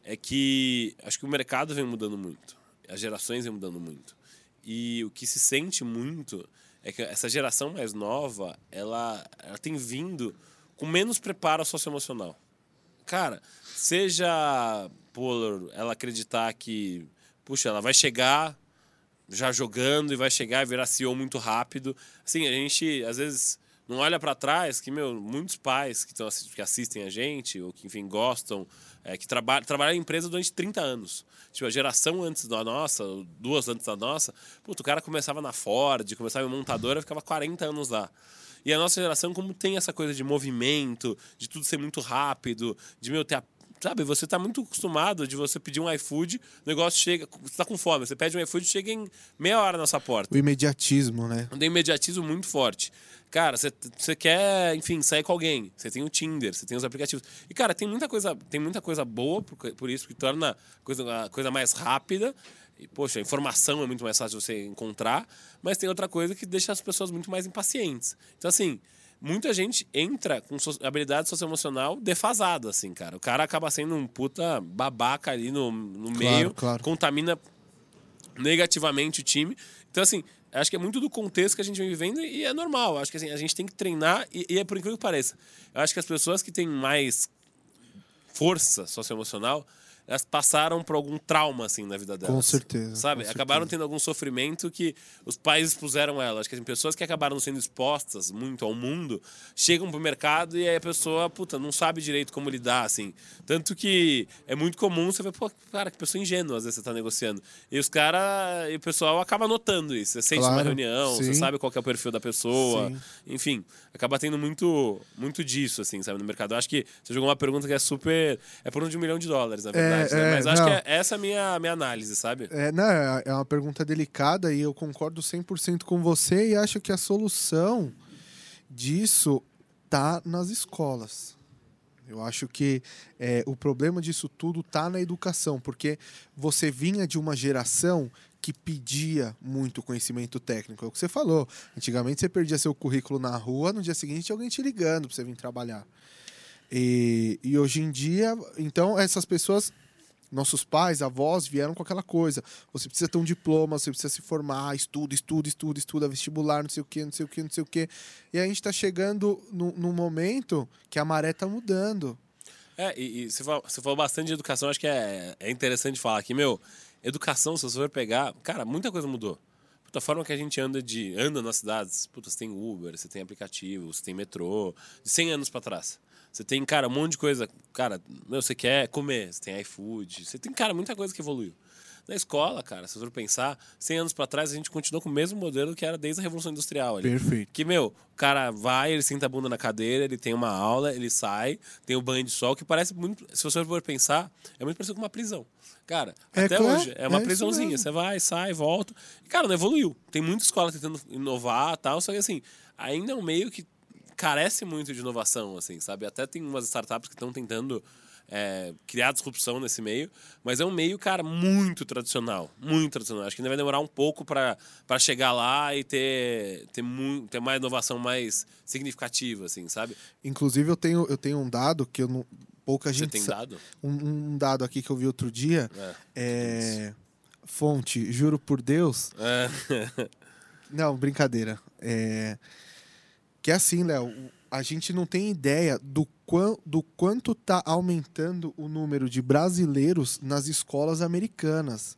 é que acho que o mercado vem mudando muito, as gerações vêm mudando muito. E o que se sente muito é que essa geração mais nova, ela, ela tem vindo com menos preparo socioemocional. Cara, seja por ela acreditar que, puxa, ela vai chegar já jogando e vai chegar e virar CEO muito rápido. Assim, a gente às vezes não olha para trás que, meu, muitos pais que, tão, que assistem a gente, ou que, enfim, gostam, é, que traba trabalham em empresa durante 30 anos. Tipo, a geração antes da nossa, duas antes da nossa, o cara começava na Ford, começava em montadora, ficava 40 anos lá. E a nossa geração, como tem essa coisa de movimento, de tudo ser muito rápido, de, meu, ter a Sabe, você está muito acostumado de você pedir um iFood, o negócio chega, você está com fome, você pede um iFood, chega em meia hora na sua porta.
O imediatismo, né?
Um imediatismo muito forte. Cara, você, você quer, enfim, sair com alguém. Você tem o Tinder, você tem os aplicativos. E, cara, tem muita coisa, tem muita coisa boa por, por isso, que torna a coisa, a coisa mais rápida. E, poxa, a informação é muito mais fácil de você encontrar, mas tem outra coisa que deixa as pessoas muito mais impacientes. Então, assim, muita gente entra com so habilidade socioemocional defasada, assim, cara. O cara acaba sendo um puta babaca ali no, no claro, meio, claro. contamina negativamente o time. Então, assim, acho que é muito do contexto que a gente vem vivendo e é normal. Acho que assim, a gente tem que treinar e, e é por incrível que pareça. Eu acho que as pessoas que têm mais força socioemocional elas passaram por algum trauma, assim, na vida delas.
Com certeza.
Sabe?
Com
acabaram
certeza.
tendo algum sofrimento que os pais expuseram elas. Acho que as pessoas que acabaram sendo expostas muito ao mundo chegam pro mercado e aí a pessoa, puta, não sabe direito como lidar, assim. Tanto que é muito comum você ver, pô, cara, que pessoa ingênua às vezes você tá negociando. E os caras, e o pessoal acaba notando isso. Você sente claro, uma reunião, sim. você sabe qual é o perfil da pessoa. Sim. Enfim, acaba tendo muito, muito disso, assim, sabe, no mercado. Eu acho que você jogou uma pergunta que é super. É por um de um milhão de dólares, na verdade. É verdade, é, né? Mas acho não. que é essa a minha, minha análise, sabe?
É, não, é, é uma pergunta delicada e eu concordo 100% com você e acho que a solução disso tá nas escolas. Eu acho que é, o problema disso tudo tá na educação, porque você vinha de uma geração que pedia muito conhecimento técnico. É o que você falou. Antigamente você perdia seu currículo na rua, no dia seguinte alguém te ligando para você vir trabalhar. E, e hoje em dia, então, essas pessoas nossos pais, avós vieram com aquela coisa. Você precisa ter um diploma, você precisa se formar, estuda, estuda, estuda, estuda, vestibular, não sei o quê, não sei o quê, não sei o quê. E a gente está chegando num, momento que a maré está mudando.
É, e, você, falou, bastante de educação, acho que é, é interessante falar aqui, meu, educação, se você for pegar, cara, muita coisa mudou. Da forma que a gente anda de anda nas cidades, puta, você tem Uber, você tem aplicativo, você tem metrô, de 100 anos para trás Você tem, cara, um monte de coisa. Cara, meu, você quer comer, você tem iFood, você tem, cara, muita coisa que evoluiu. Na escola, cara, se você for pensar, 100 anos para trás a gente continuou com o mesmo modelo que era desde a Revolução Industrial. Ali.
Perfeito.
Que, meu, o cara vai, ele senta a bunda na cadeira, ele tem uma aula, ele sai, tem o banho de sol, que parece muito, se você for pensar, é muito parecido com uma prisão. Cara,
É
até
claro,
hoje, é uma
é
prisãozinha. Você vai, sai, volta. E, cara, não evoluiu. Tem muita escola tentando inovar e tal, só que assim, ainda é um meio que carece muito de inovação, assim, sabe? Até tem umas startups que estão tentando é, criar disrupção nesse meio, mas é um meio, cara, muito tradicional. Muito tradicional. Acho que ainda vai demorar um pouco para chegar lá e ter, ter, muito, ter mais inovação mais significativa, assim, sabe?
Inclusive, eu tenho, eu tenho um dado que eu não, pouca
Você
gente
tem
sa-
dado?
Um, um dado aqui que eu vi outro dia.
É.
É, fonte, juro por Deus.
É.
Não, brincadeira. É, que é assim, Léo, a gente não tem ideia do, quan, do quanto tá aumentando o número de brasileiros nas escolas americanas,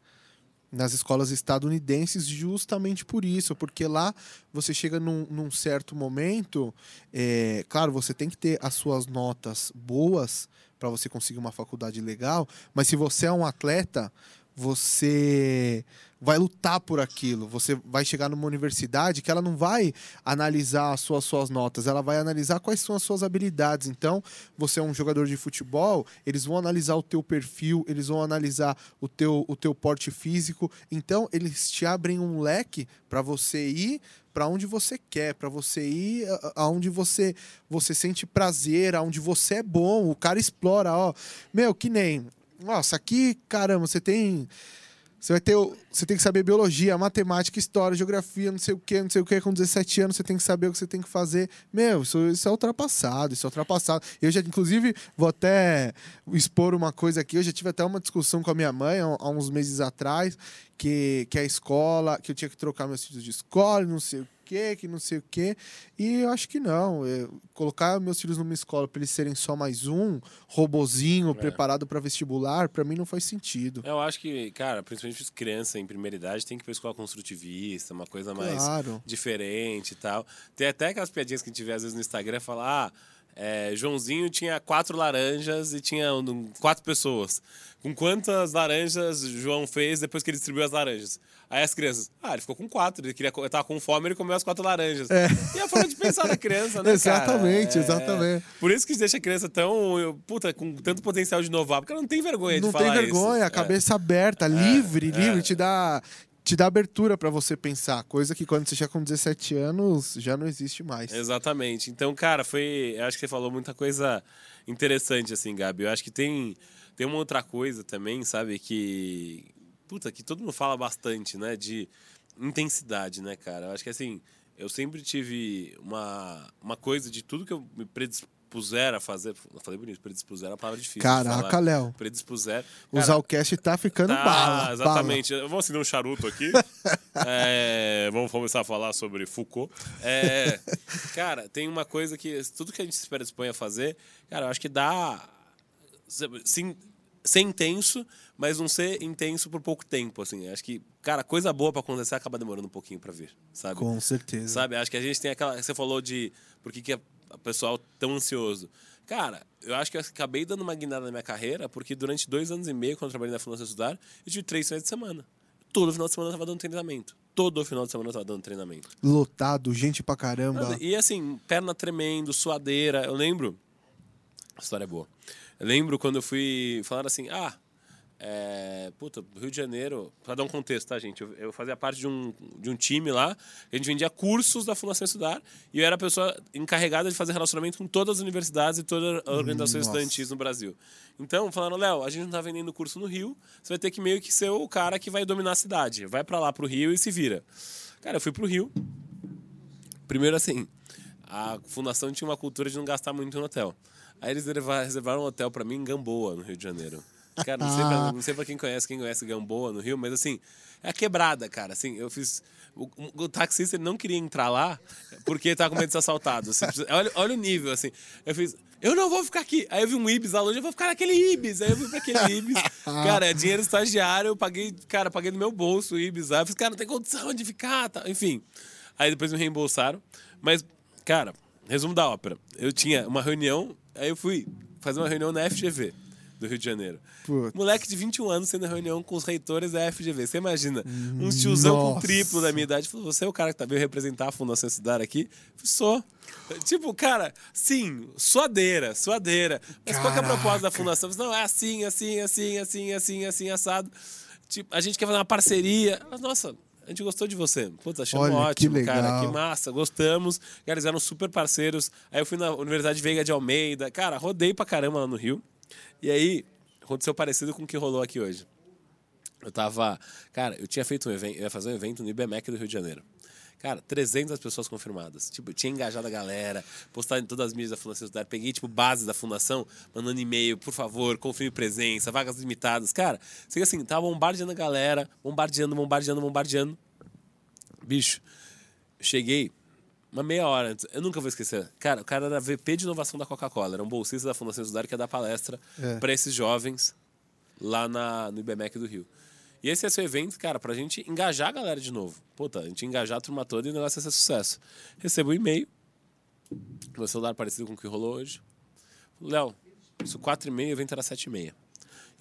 nas escolas estadunidenses, justamente por isso, porque lá você chega num, num certo momento, é, claro, você tem que ter as suas notas boas para você conseguir uma faculdade legal, mas se você é um atleta, você vai lutar por aquilo. Você vai chegar numa universidade que ela não vai analisar as suas, suas notas, ela vai analisar quais são as suas habilidades. Então, você é um jogador de futebol, eles vão analisar o teu perfil, eles vão analisar o teu, o teu porte físico. Então, eles te abrem um leque para você ir para onde você quer, para você ir aonde você você sente prazer, aonde você é bom. O cara explora, ó. Meu, que nem nossa, aqui, caramba, você tem. Você vai ter. Você tem que saber biologia, matemática, história, geografia, não sei o que, não sei o que. Com 17 anos você tem que saber o que você tem que fazer. Meu, isso, isso é ultrapassado, isso é ultrapassado. Eu já, inclusive, vou até expor uma coisa aqui. Eu já tive até uma discussão com a minha mãe há, uns meses atrás, que, que a escola, que eu tinha que trocar meus filhos de escola, não sei o que, que não sei o que. E eu acho que não. Eu- colocar meus filhos numa escola para eles serem só mais um robozinho preparado para vestibular, para mim não faz sentido.
Eu acho que, cara, principalmente os crianças em primeira idade, tem que ir pra escola construtivista, uma coisa mais
Claro.
diferente e tal. Tem até aquelas piadinhas que a gente vê às vezes no Instagram, falar, ah, é, Joãozinho tinha quatro laranjas e tinha um- quatro pessoas. Com quantas laranjas João fez depois que ele distribuiu as laranjas? Aí as crianças, ah, ele ficou com quatro, ele queria, tava com fome, ele comeu as quatro laranjas. E é a forma de pensar da criança, né?
Exatamente,
É-
exatamente.
Por isso que deixa a criança tão, puta, com tanto potencial de inovar, porque ela não tem vergonha
não
de
tem
falar
vergonha,
isso.
a cabeça aberta, livre,
é.
livre, te dá te dá abertura para você pensar, coisa que quando você chega com 17 anos já não existe mais.
Exatamente. Então, cara, foi. Eu acho que você falou muita coisa interessante, assim, Gabi. Eu acho que tem, tem uma outra coisa também, sabe, que. Puta, que todo mundo fala bastante, né? De intensidade, né, cara? Eu acho que assim, eu sempre tive uma, uma coisa de tudo que eu me predispuser a fazer. Eu falei bonito, predispuser é uma palavra difícil.
Caraca. Léo.
Predispuser.
O
Cara,
Zalcast tá ficando
Tá,
bala.
exatamente. Eu vou acender um charuto aqui. É, vamos começar a falar sobre Foucault. É, cara, tem uma coisa que tudo que a gente se predispõe a fazer, cara, eu acho que dá sim, ser intenso, mas não ser intenso por pouco tempo, assim. Acho que, cara, coisa boa pra acontecer acaba demorando um pouquinho pra vir, sabe?
Com certeza.
Sabe? Acho que a gente tem aquela. Você falou de por que, que é o pessoal tão ansioso. Cara, eu acho que eu acabei dando uma guinada na minha carreira, porque durante dois anos e meio, quando eu trabalhei na Fundação Estudar, eu tive três finais de semana. Todo final de semana eu tava dando treinamento. Todo final de semana eu tava dando treinamento.
Lotado, gente pra caramba.
E assim, perna tremendo, suadeira. Eu lembro. A história é boa. Eu lembro quando eu fui. Falaram assim: ah, é, puta, Rio de Janeiro. Pra dar um contexto, tá, gente? Eu, eu fazia parte de um, de um time lá. A gente vendia cursos da Fundação Estudar. E eu era a pessoa encarregada de fazer relacionamento com todas as universidades e todas as organizações
Nossa.
estudantis no Brasil. Então, falaram: Léo, a gente não tá vendendo curso no Rio. Você vai ter que meio que ser o cara que vai dominar a cidade. Vai pra lá pro Rio e se vira. Cara, eu fui pro Rio. Primeiro, assim, a fundação tinha uma cultura de não gastar muito no hotel. Aí eles reserva- reservaram um hotel pra mim em Gamboa, no Rio de Janeiro. Cara, não sei, pra, não sei pra quem conhece, quem conhece Gamboa no Rio, mas assim, é a quebrada, cara. Assim, eu fiz. O, o taxista não queria entrar lá porque tava com medo de ser assaltado. Assim, olha, olha o nível, assim. Eu fiz. Eu não vou ficar aqui. Aí eu vi um Ibis lá longe, eu vou ficar naquele Ibis. Aí eu fui pra aquele Ibis. cara, é dinheiro estagiário, eu paguei, cara, paguei do meu bolso o Ibis lá. Eu fiz, cara, não tem condição de ficar, tá? enfim. Aí depois me reembolsaram. Mas, cara, resumo da ópera. Eu tinha uma reunião Aí eu fui fazer uma reunião na FGV do Rio de Janeiro.
Putz.
Moleque de 21 anos sendo reunião com os reitores da FGV. Você imagina, um tiozão com
Nossa.
triplo da minha idade falou: Você é o cara que tá veio representar a Fundação Cidade aqui? Eu Sou. Tipo, cara, sim, suadeira, suadeira. Mas qual que é a proposta da
Caraca.
fundação? Não, é assim, assim, assim, assim, assim, assim, assado. Tipo, a gente quer fazer uma parceria. Mas, nossa, a gente gostou de você. Putz, achamos
Olha, que
ótimo, cara.
legal.
Que massa, gostamos. Cara, eles eram super parceiros. Aí eu fui na Universidade Veiga de Almeida. Cara, rodei pra caramba lá no Rio. E aí, aconteceu parecido com o que rolou aqui hoje. Eu tava. Cara, eu tinha feito um evento, eu ia fazer um evento no IBMEC do Rio de Janeiro. Cara, 300 pessoas confirmadas. Tipo, eu tinha engajado a galera, postado em todas as mídias da Fundação Estudar. Peguei, tipo, base da fundação, mandando e-mail, por favor, confirme presença, vagas limitadas. Cara, sei assim, tava bombardeando a galera, bombardeando, bombardeando, bombardeando. Bicho, cheguei uma meia hora antes. Eu nunca vou esquecer. Cara, o cara era VP de inovação da Coca-Cola. Era um bolsista da Fundação Estudar que ia dar palestra
É.
para esses jovens lá na, no IBMEC do Rio. E esse ia ser o evento, cara, pra gente engajar a galera de novo. Puta, a gente engajar a turma toda e o negócio ia ser sucesso. Recebo um e-mail. Meu celular parecido com o que rolou hoje. Léo, isso 4 e meia, o evento era 7 e meia.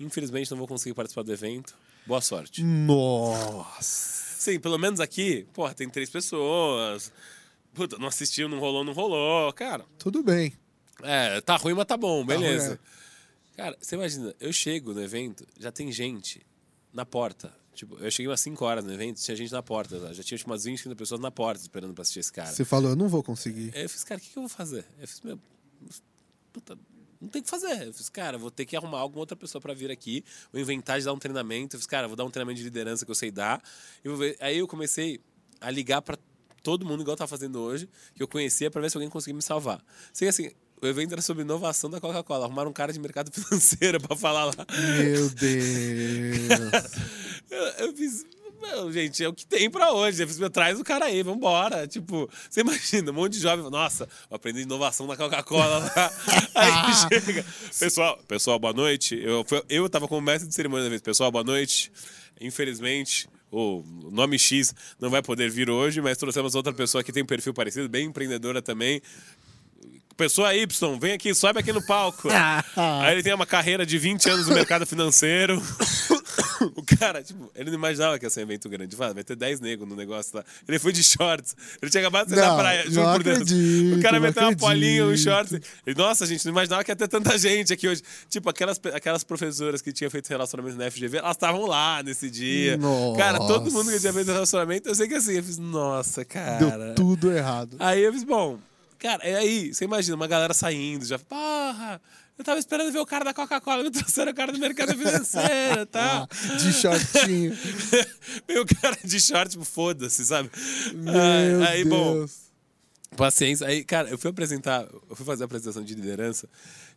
Infelizmente não vou conseguir participar do evento. Boa sorte.
Nossa.
Sim, pelo menos aqui, porra, tem três pessoas. Puta, não assistiu, não rolou, não rolou. Cara,
Tudo bem.
é, tá ruim, mas tá bom, beleza.
ruim,
Cara, você imagina, eu chego no evento, já tem gente na porta. Tipo, eu cheguei umas 5 horas no evento, tinha gente na porta. Já, já tinha tipo, umas 20 30 pessoas na porta esperando pra assistir esse cara.
Você falou, eu não vou conseguir.
Eu fiz, cara, o que, que eu vou fazer? Eu fiz, meu. Puta, não tem o que fazer. Eu fiz, cara, vou ter que arrumar alguma outra pessoa pra vir aqui, vou inventar de dar um treinamento. Eu fiz, cara, vou dar um treinamento de liderança que eu sei dar. E ver. Aí eu comecei a ligar pra todo mundo, igual tava fazendo hoje, que eu conhecia, pra ver se alguém conseguia me salvar. Sei assim. O evento era sobre inovação da Coca-Cola. Arrumaram um cara de mercado financeiro pra falar lá.
Meu Deus.
Eu, eu fiz. Meu, gente, é o que tem pra hoje. Eu fiz, meu, traz o cara aí, vambora. Tipo, você imagina, um monte de jovem. Nossa, vou aprender inovação da Coca-Cola lá. Aí chega. Pessoal, pessoal, boa noite. Eu, eu tava como mestre de cerimônia da vez. Pessoal, boa noite. Infelizmente, o nome X não vai poder vir hoje, mas trouxemos outra pessoa que tem um perfil parecido, bem empreendedora também. Pessoa Y, vem aqui, sobe aqui no palco. Aí ele tem uma carreira de 20 anos no mercado financeiro. O cara, tipo, ele não imaginava que ia ser um evento grande. Fala, vai ter 10 negros no negócio lá. Ele foi de shorts. Ele tinha acabado de sair da praia, juro por Deus.
acredito,
o cara meteu uma polinha, um shorts. Ele, nossa, gente, não imaginava que ia ter tanta gente aqui hoje. Tipo, aquelas, aquelas professoras que tinham feito relacionamento na FGV, elas estavam lá nesse dia.
Nossa.
Cara, todo mundo que tinha feito relacionamento, eu sei que assim, eu fiz, nossa, cara.
Deu tudo errado.
Aí eu fiz, bom, cara, é aí, você imagina, uma galera saindo, já, porra, eu tava esperando ver o cara da Coca-Cola, me trouxeram o cara do mercado financeiro e tal.
De shortinho.
O cara de short, tipo, foda-se, sabe?
Meu
aí, aí, bom,
Deus.
paciência. Aí, cara, eu fui apresentar, eu fui fazer a apresentação de liderança.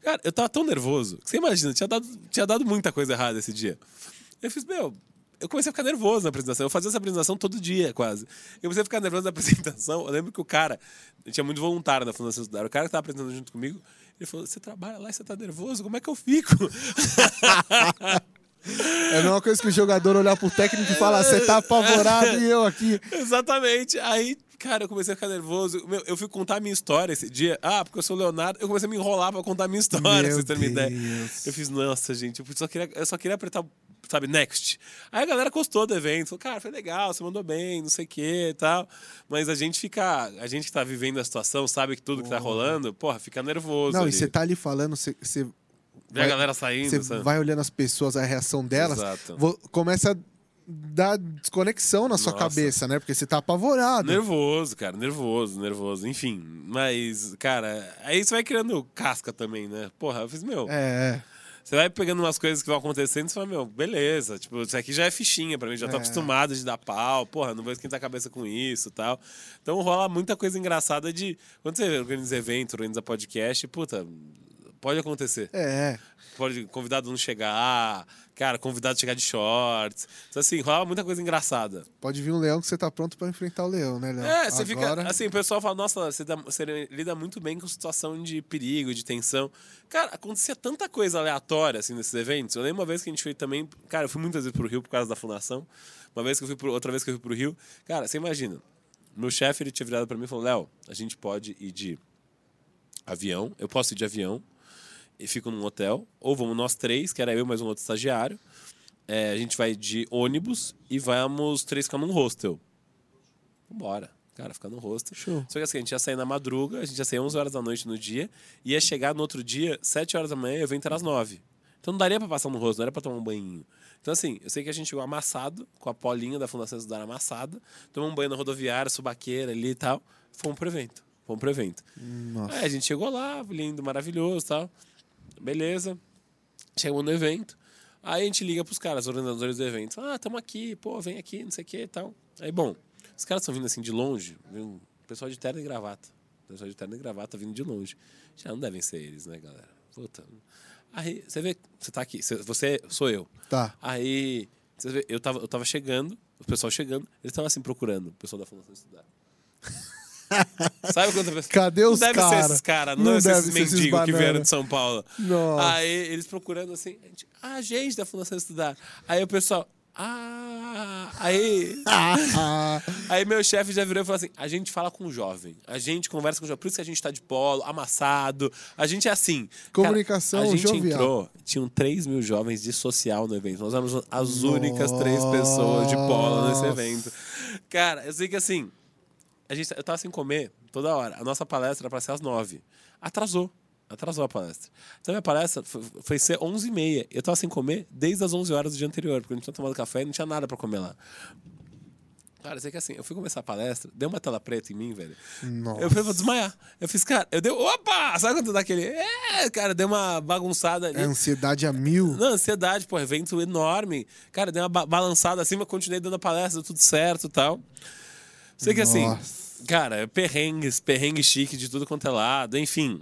Cara, eu tava tão nervoso, que você imagina, tinha dado, tinha dado muita coisa errada esse dia. Eu fiz, meu, eu comecei a ficar nervoso na apresentação. Eu fazia essa apresentação todo dia, quase. Eu comecei a ficar nervoso na apresentação. Eu lembro que o cara, tinha muito voluntário na Fundação Estudar. O cara que tava apresentando junto comigo, ele falou: Você trabalha lá e você tá nervoso? Como é que eu fico?
É a mesma coisa que o jogador olhar pro técnico e falar: você tá apavorado e eu aqui.
Exatamente. Aí, cara, eu comecei a ficar nervoso. Meu, eu fui contar a minha história esse dia. Ah, porque eu sou o Leonardo. Eu comecei a me enrolar pra contar a minha história,
Meu
vocês terem uma ideia. Eu fiz, nossa, gente, eu só queria, eu só queria apertar, sabe, next. Aí a galera gostou do evento. Falou, cara, foi legal, você mandou bem, não sei o que e tal. Mas a gente fica, a gente que tá vivendo a situação, sabe que tudo que tá rolando, porra, fica nervoso.
Não,
ali.
e você tá ali falando, você, você,
Vê a galera saindo,
você vai olhando as pessoas, a reação delas,
Exato.
vo- começa a dar desconexão na sua
Nossa.
cabeça, né? Porque você tá apavorado.
Nervoso, cara, nervoso, nervoso. Enfim, mas, cara, aí você vai criando casca também, né? Porra, eu fiz, meu.
É, é.
Você vai pegando umas coisas que vão acontecendo e você fala, meu, beleza. Tipo, isso aqui já é fichinha pra mim, já tô
É.
acostumado de dar pau, porra, não vou esquentar a cabeça com isso tal. Então rola muita coisa engraçada de. Quando você organiza evento, organiza podcast, puta, pode acontecer.
É, é.
Pode convidado não chegar, cara, convidado chegar de shorts. Então, assim, rola muita coisa engraçada.
Pode vir um leão que você tá pronto pra enfrentar o leão, né, Léo?
É, você
Agora,
fica. Assim, o pessoal fala, nossa, você, dá- você lida muito bem com situação de perigo, de tensão. Cara, acontecia tanta coisa aleatória, assim, nesses eventos. Eu lembro uma vez que a gente foi também. Cara, eu fui muitas vezes pro Rio por causa da fundação. Uma vez que eu fui pro. Outra vez que eu fui pro Rio. Cara, você imagina. Meu chefe, ele tinha virado pra mim e falou: Léo, a gente pode ir de avião. Eu posso ir de avião. E fico num hotel, ou vamos nós três, que era eu mais um outro estagiário. É, a gente vai de ônibus e vamos três ficar num hostel. Vambora. Cara, ficar no hostel.
Show.
Só que assim, a gente ia sair na madruga, a gente ia sair 11 horas da noite no dia, e ia chegar no outro dia, 7 horas da manhã, e o evento era às 9. Então não daria pra passar no rosto, não era pra tomar um banhinho. Então, assim, eu sei que a gente chegou amassado, com a polinha da Fundação Estudar amassada, tomamos um banho na rodoviária, subaqueira ali e tal. Fomos pro evento. Fomos pro evento.
Nossa.
Aí a gente chegou lá, lindo, maravilhoso e tal. Beleza. Chegamos no evento. Aí a gente liga pros caras, os organizadores do evento. Ah, tamo aqui, pô, vem aqui, não sei o que e tal. Aí, bom, os caras estão vindo assim de longe, viu? pessoal de terno e gravata. Pessoal de terno e gravata vindo de longe. Já não devem ser eles, né, galera? Puta. Aí, você vê, você tá aqui, você- você sou eu.
Tá.
Aí, você vê, eu tava, eu tava chegando, o pessoal chegando, eles estavam assim procurando, o pessoal da Fundação Estudar. Sabe quando a pessoa.
Cadê os
Não deve
cara?
ser esses caras, não,
Não
deve ser
deve
esses mendigos que vieram de São Paulo.
Nossa.
Aí eles procurando assim, a gente, ah, gente da Fundação Estudar. Aí o pessoal, ah, aí.
Ah,
Aí meu chefe já virou e falou assim: a gente fala com o jovem, a gente conversa com o jovem, por isso que a gente tá de polo, amassado, a gente é assim. Cara,
Comunicação
A gente
jovial.
entrou, tinham 3 mil jovens de social no evento. Nós éramos as únicas três pessoas de polo nesse
Nossa.
evento. Cara, eu sei que assim, a gente, eu tava sem comer toda hora. A nossa palestra era pra ser às 9. Atrasou. Atrasou a palestra. Então, minha palestra foi, foi ser 11h30. Eu tava sem comer desde as 11 horas do dia anterior, porque eu não tinha tomado café e não tinha nada pra comer lá. Cara, eu sei que assim, eu fui começar a palestra, deu uma tela preta em mim, velho.
Nossa.
Eu falei, vou desmaiar. Eu fiz, cara, eu dei. Opa! Sabe quando dá aquele. É, cara, deu uma bagunçada ali.
é ansiedade a mil.
Não, ansiedade, pô, evento enorme. Cara, dei uma ba- balançada assim, mas continuei dando a palestra, tudo certo e tal. Sei que assim,
Nossa.
cara, perrengues, perrengue chique de tudo quanto é lado, enfim.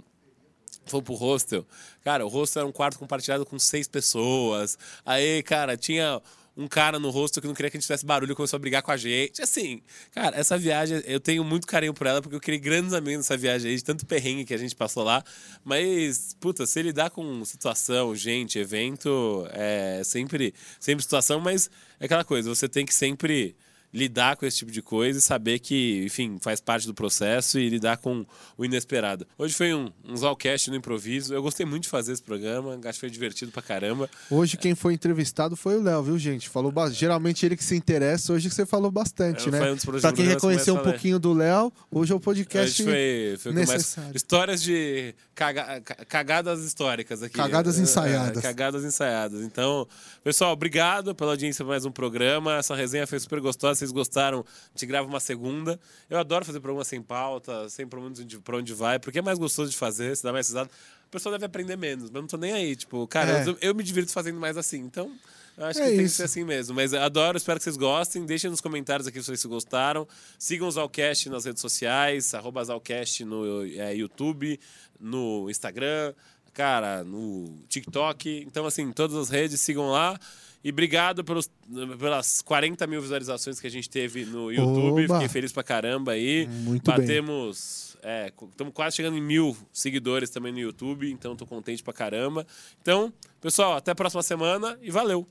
Fomos pro hostel. Cara, o hostel era um quarto compartilhado com seis pessoas. Aí, cara, tinha um cara no hostel que não queria que a gente fizesse barulho, começou a brigar com a gente. Assim, cara, essa viagem, eu tenho muito carinho por ela, porque eu criei grandes amigos nessa viagem aí, de tanto perrengue que a gente passou lá. Mas, puta, se lidar com situação, gente, evento, é sempre, sempre situação, mas é aquela coisa, você tem que sempre lidar com esse tipo de coisa e saber que, enfim, faz parte do processo e lidar com o inesperado. Hoje foi um, um Zalcast no improviso. Eu gostei muito de fazer esse programa, acho que foi divertido pra caramba.
Hoje quem foi entrevistado foi o Léo, viu, gente? Falou ba- Geralmente ele que se interessa, hoje que você falou bastante,
É,
né?
foi um dos
pra quem reconheceu um pouquinho do Léo, hoje é o podcast.
Hoje foi, foi
necessário.
Histórias de caga- ca- cagadas históricas aqui.
Cagadas
É,
ensaiadas.
cagadas ensaiadas. Então, pessoal, obrigado pela audiência mais um programa. Essa resenha foi super gostosa. Vocês gostaram? A gente grava uma segunda. Eu adoro fazer programa sem pauta, sem pra onde, pra onde vai, porque é mais gostoso de fazer, se dá mais risada. A pessoa deve aprender menos, mas eu não tô nem aí. Tipo, cara,
É.
eu, eu me divirto fazendo mais assim. Então, eu acho
É
que tem que
isso.
ser assim mesmo. Mas eu adoro, espero que vocês gostem. Deixem nos comentários aqui se vocês gostaram. Sigam o Zalcast nas redes sociais, arroba Zalcast no é, YouTube, no Instagram, cara, no TikTok. Então, assim, todas as redes, sigam lá. E obrigado pelos, pelas 40 mil visualizações que a gente teve no YouTube.
Oba!
Fiquei feliz pra caramba aí.
Muito bem.
Batemos. Estamos quase chegando em mil seguidores também no YouTube, então tô contente pra caramba. Então, pessoal, até a próxima semana e valeu!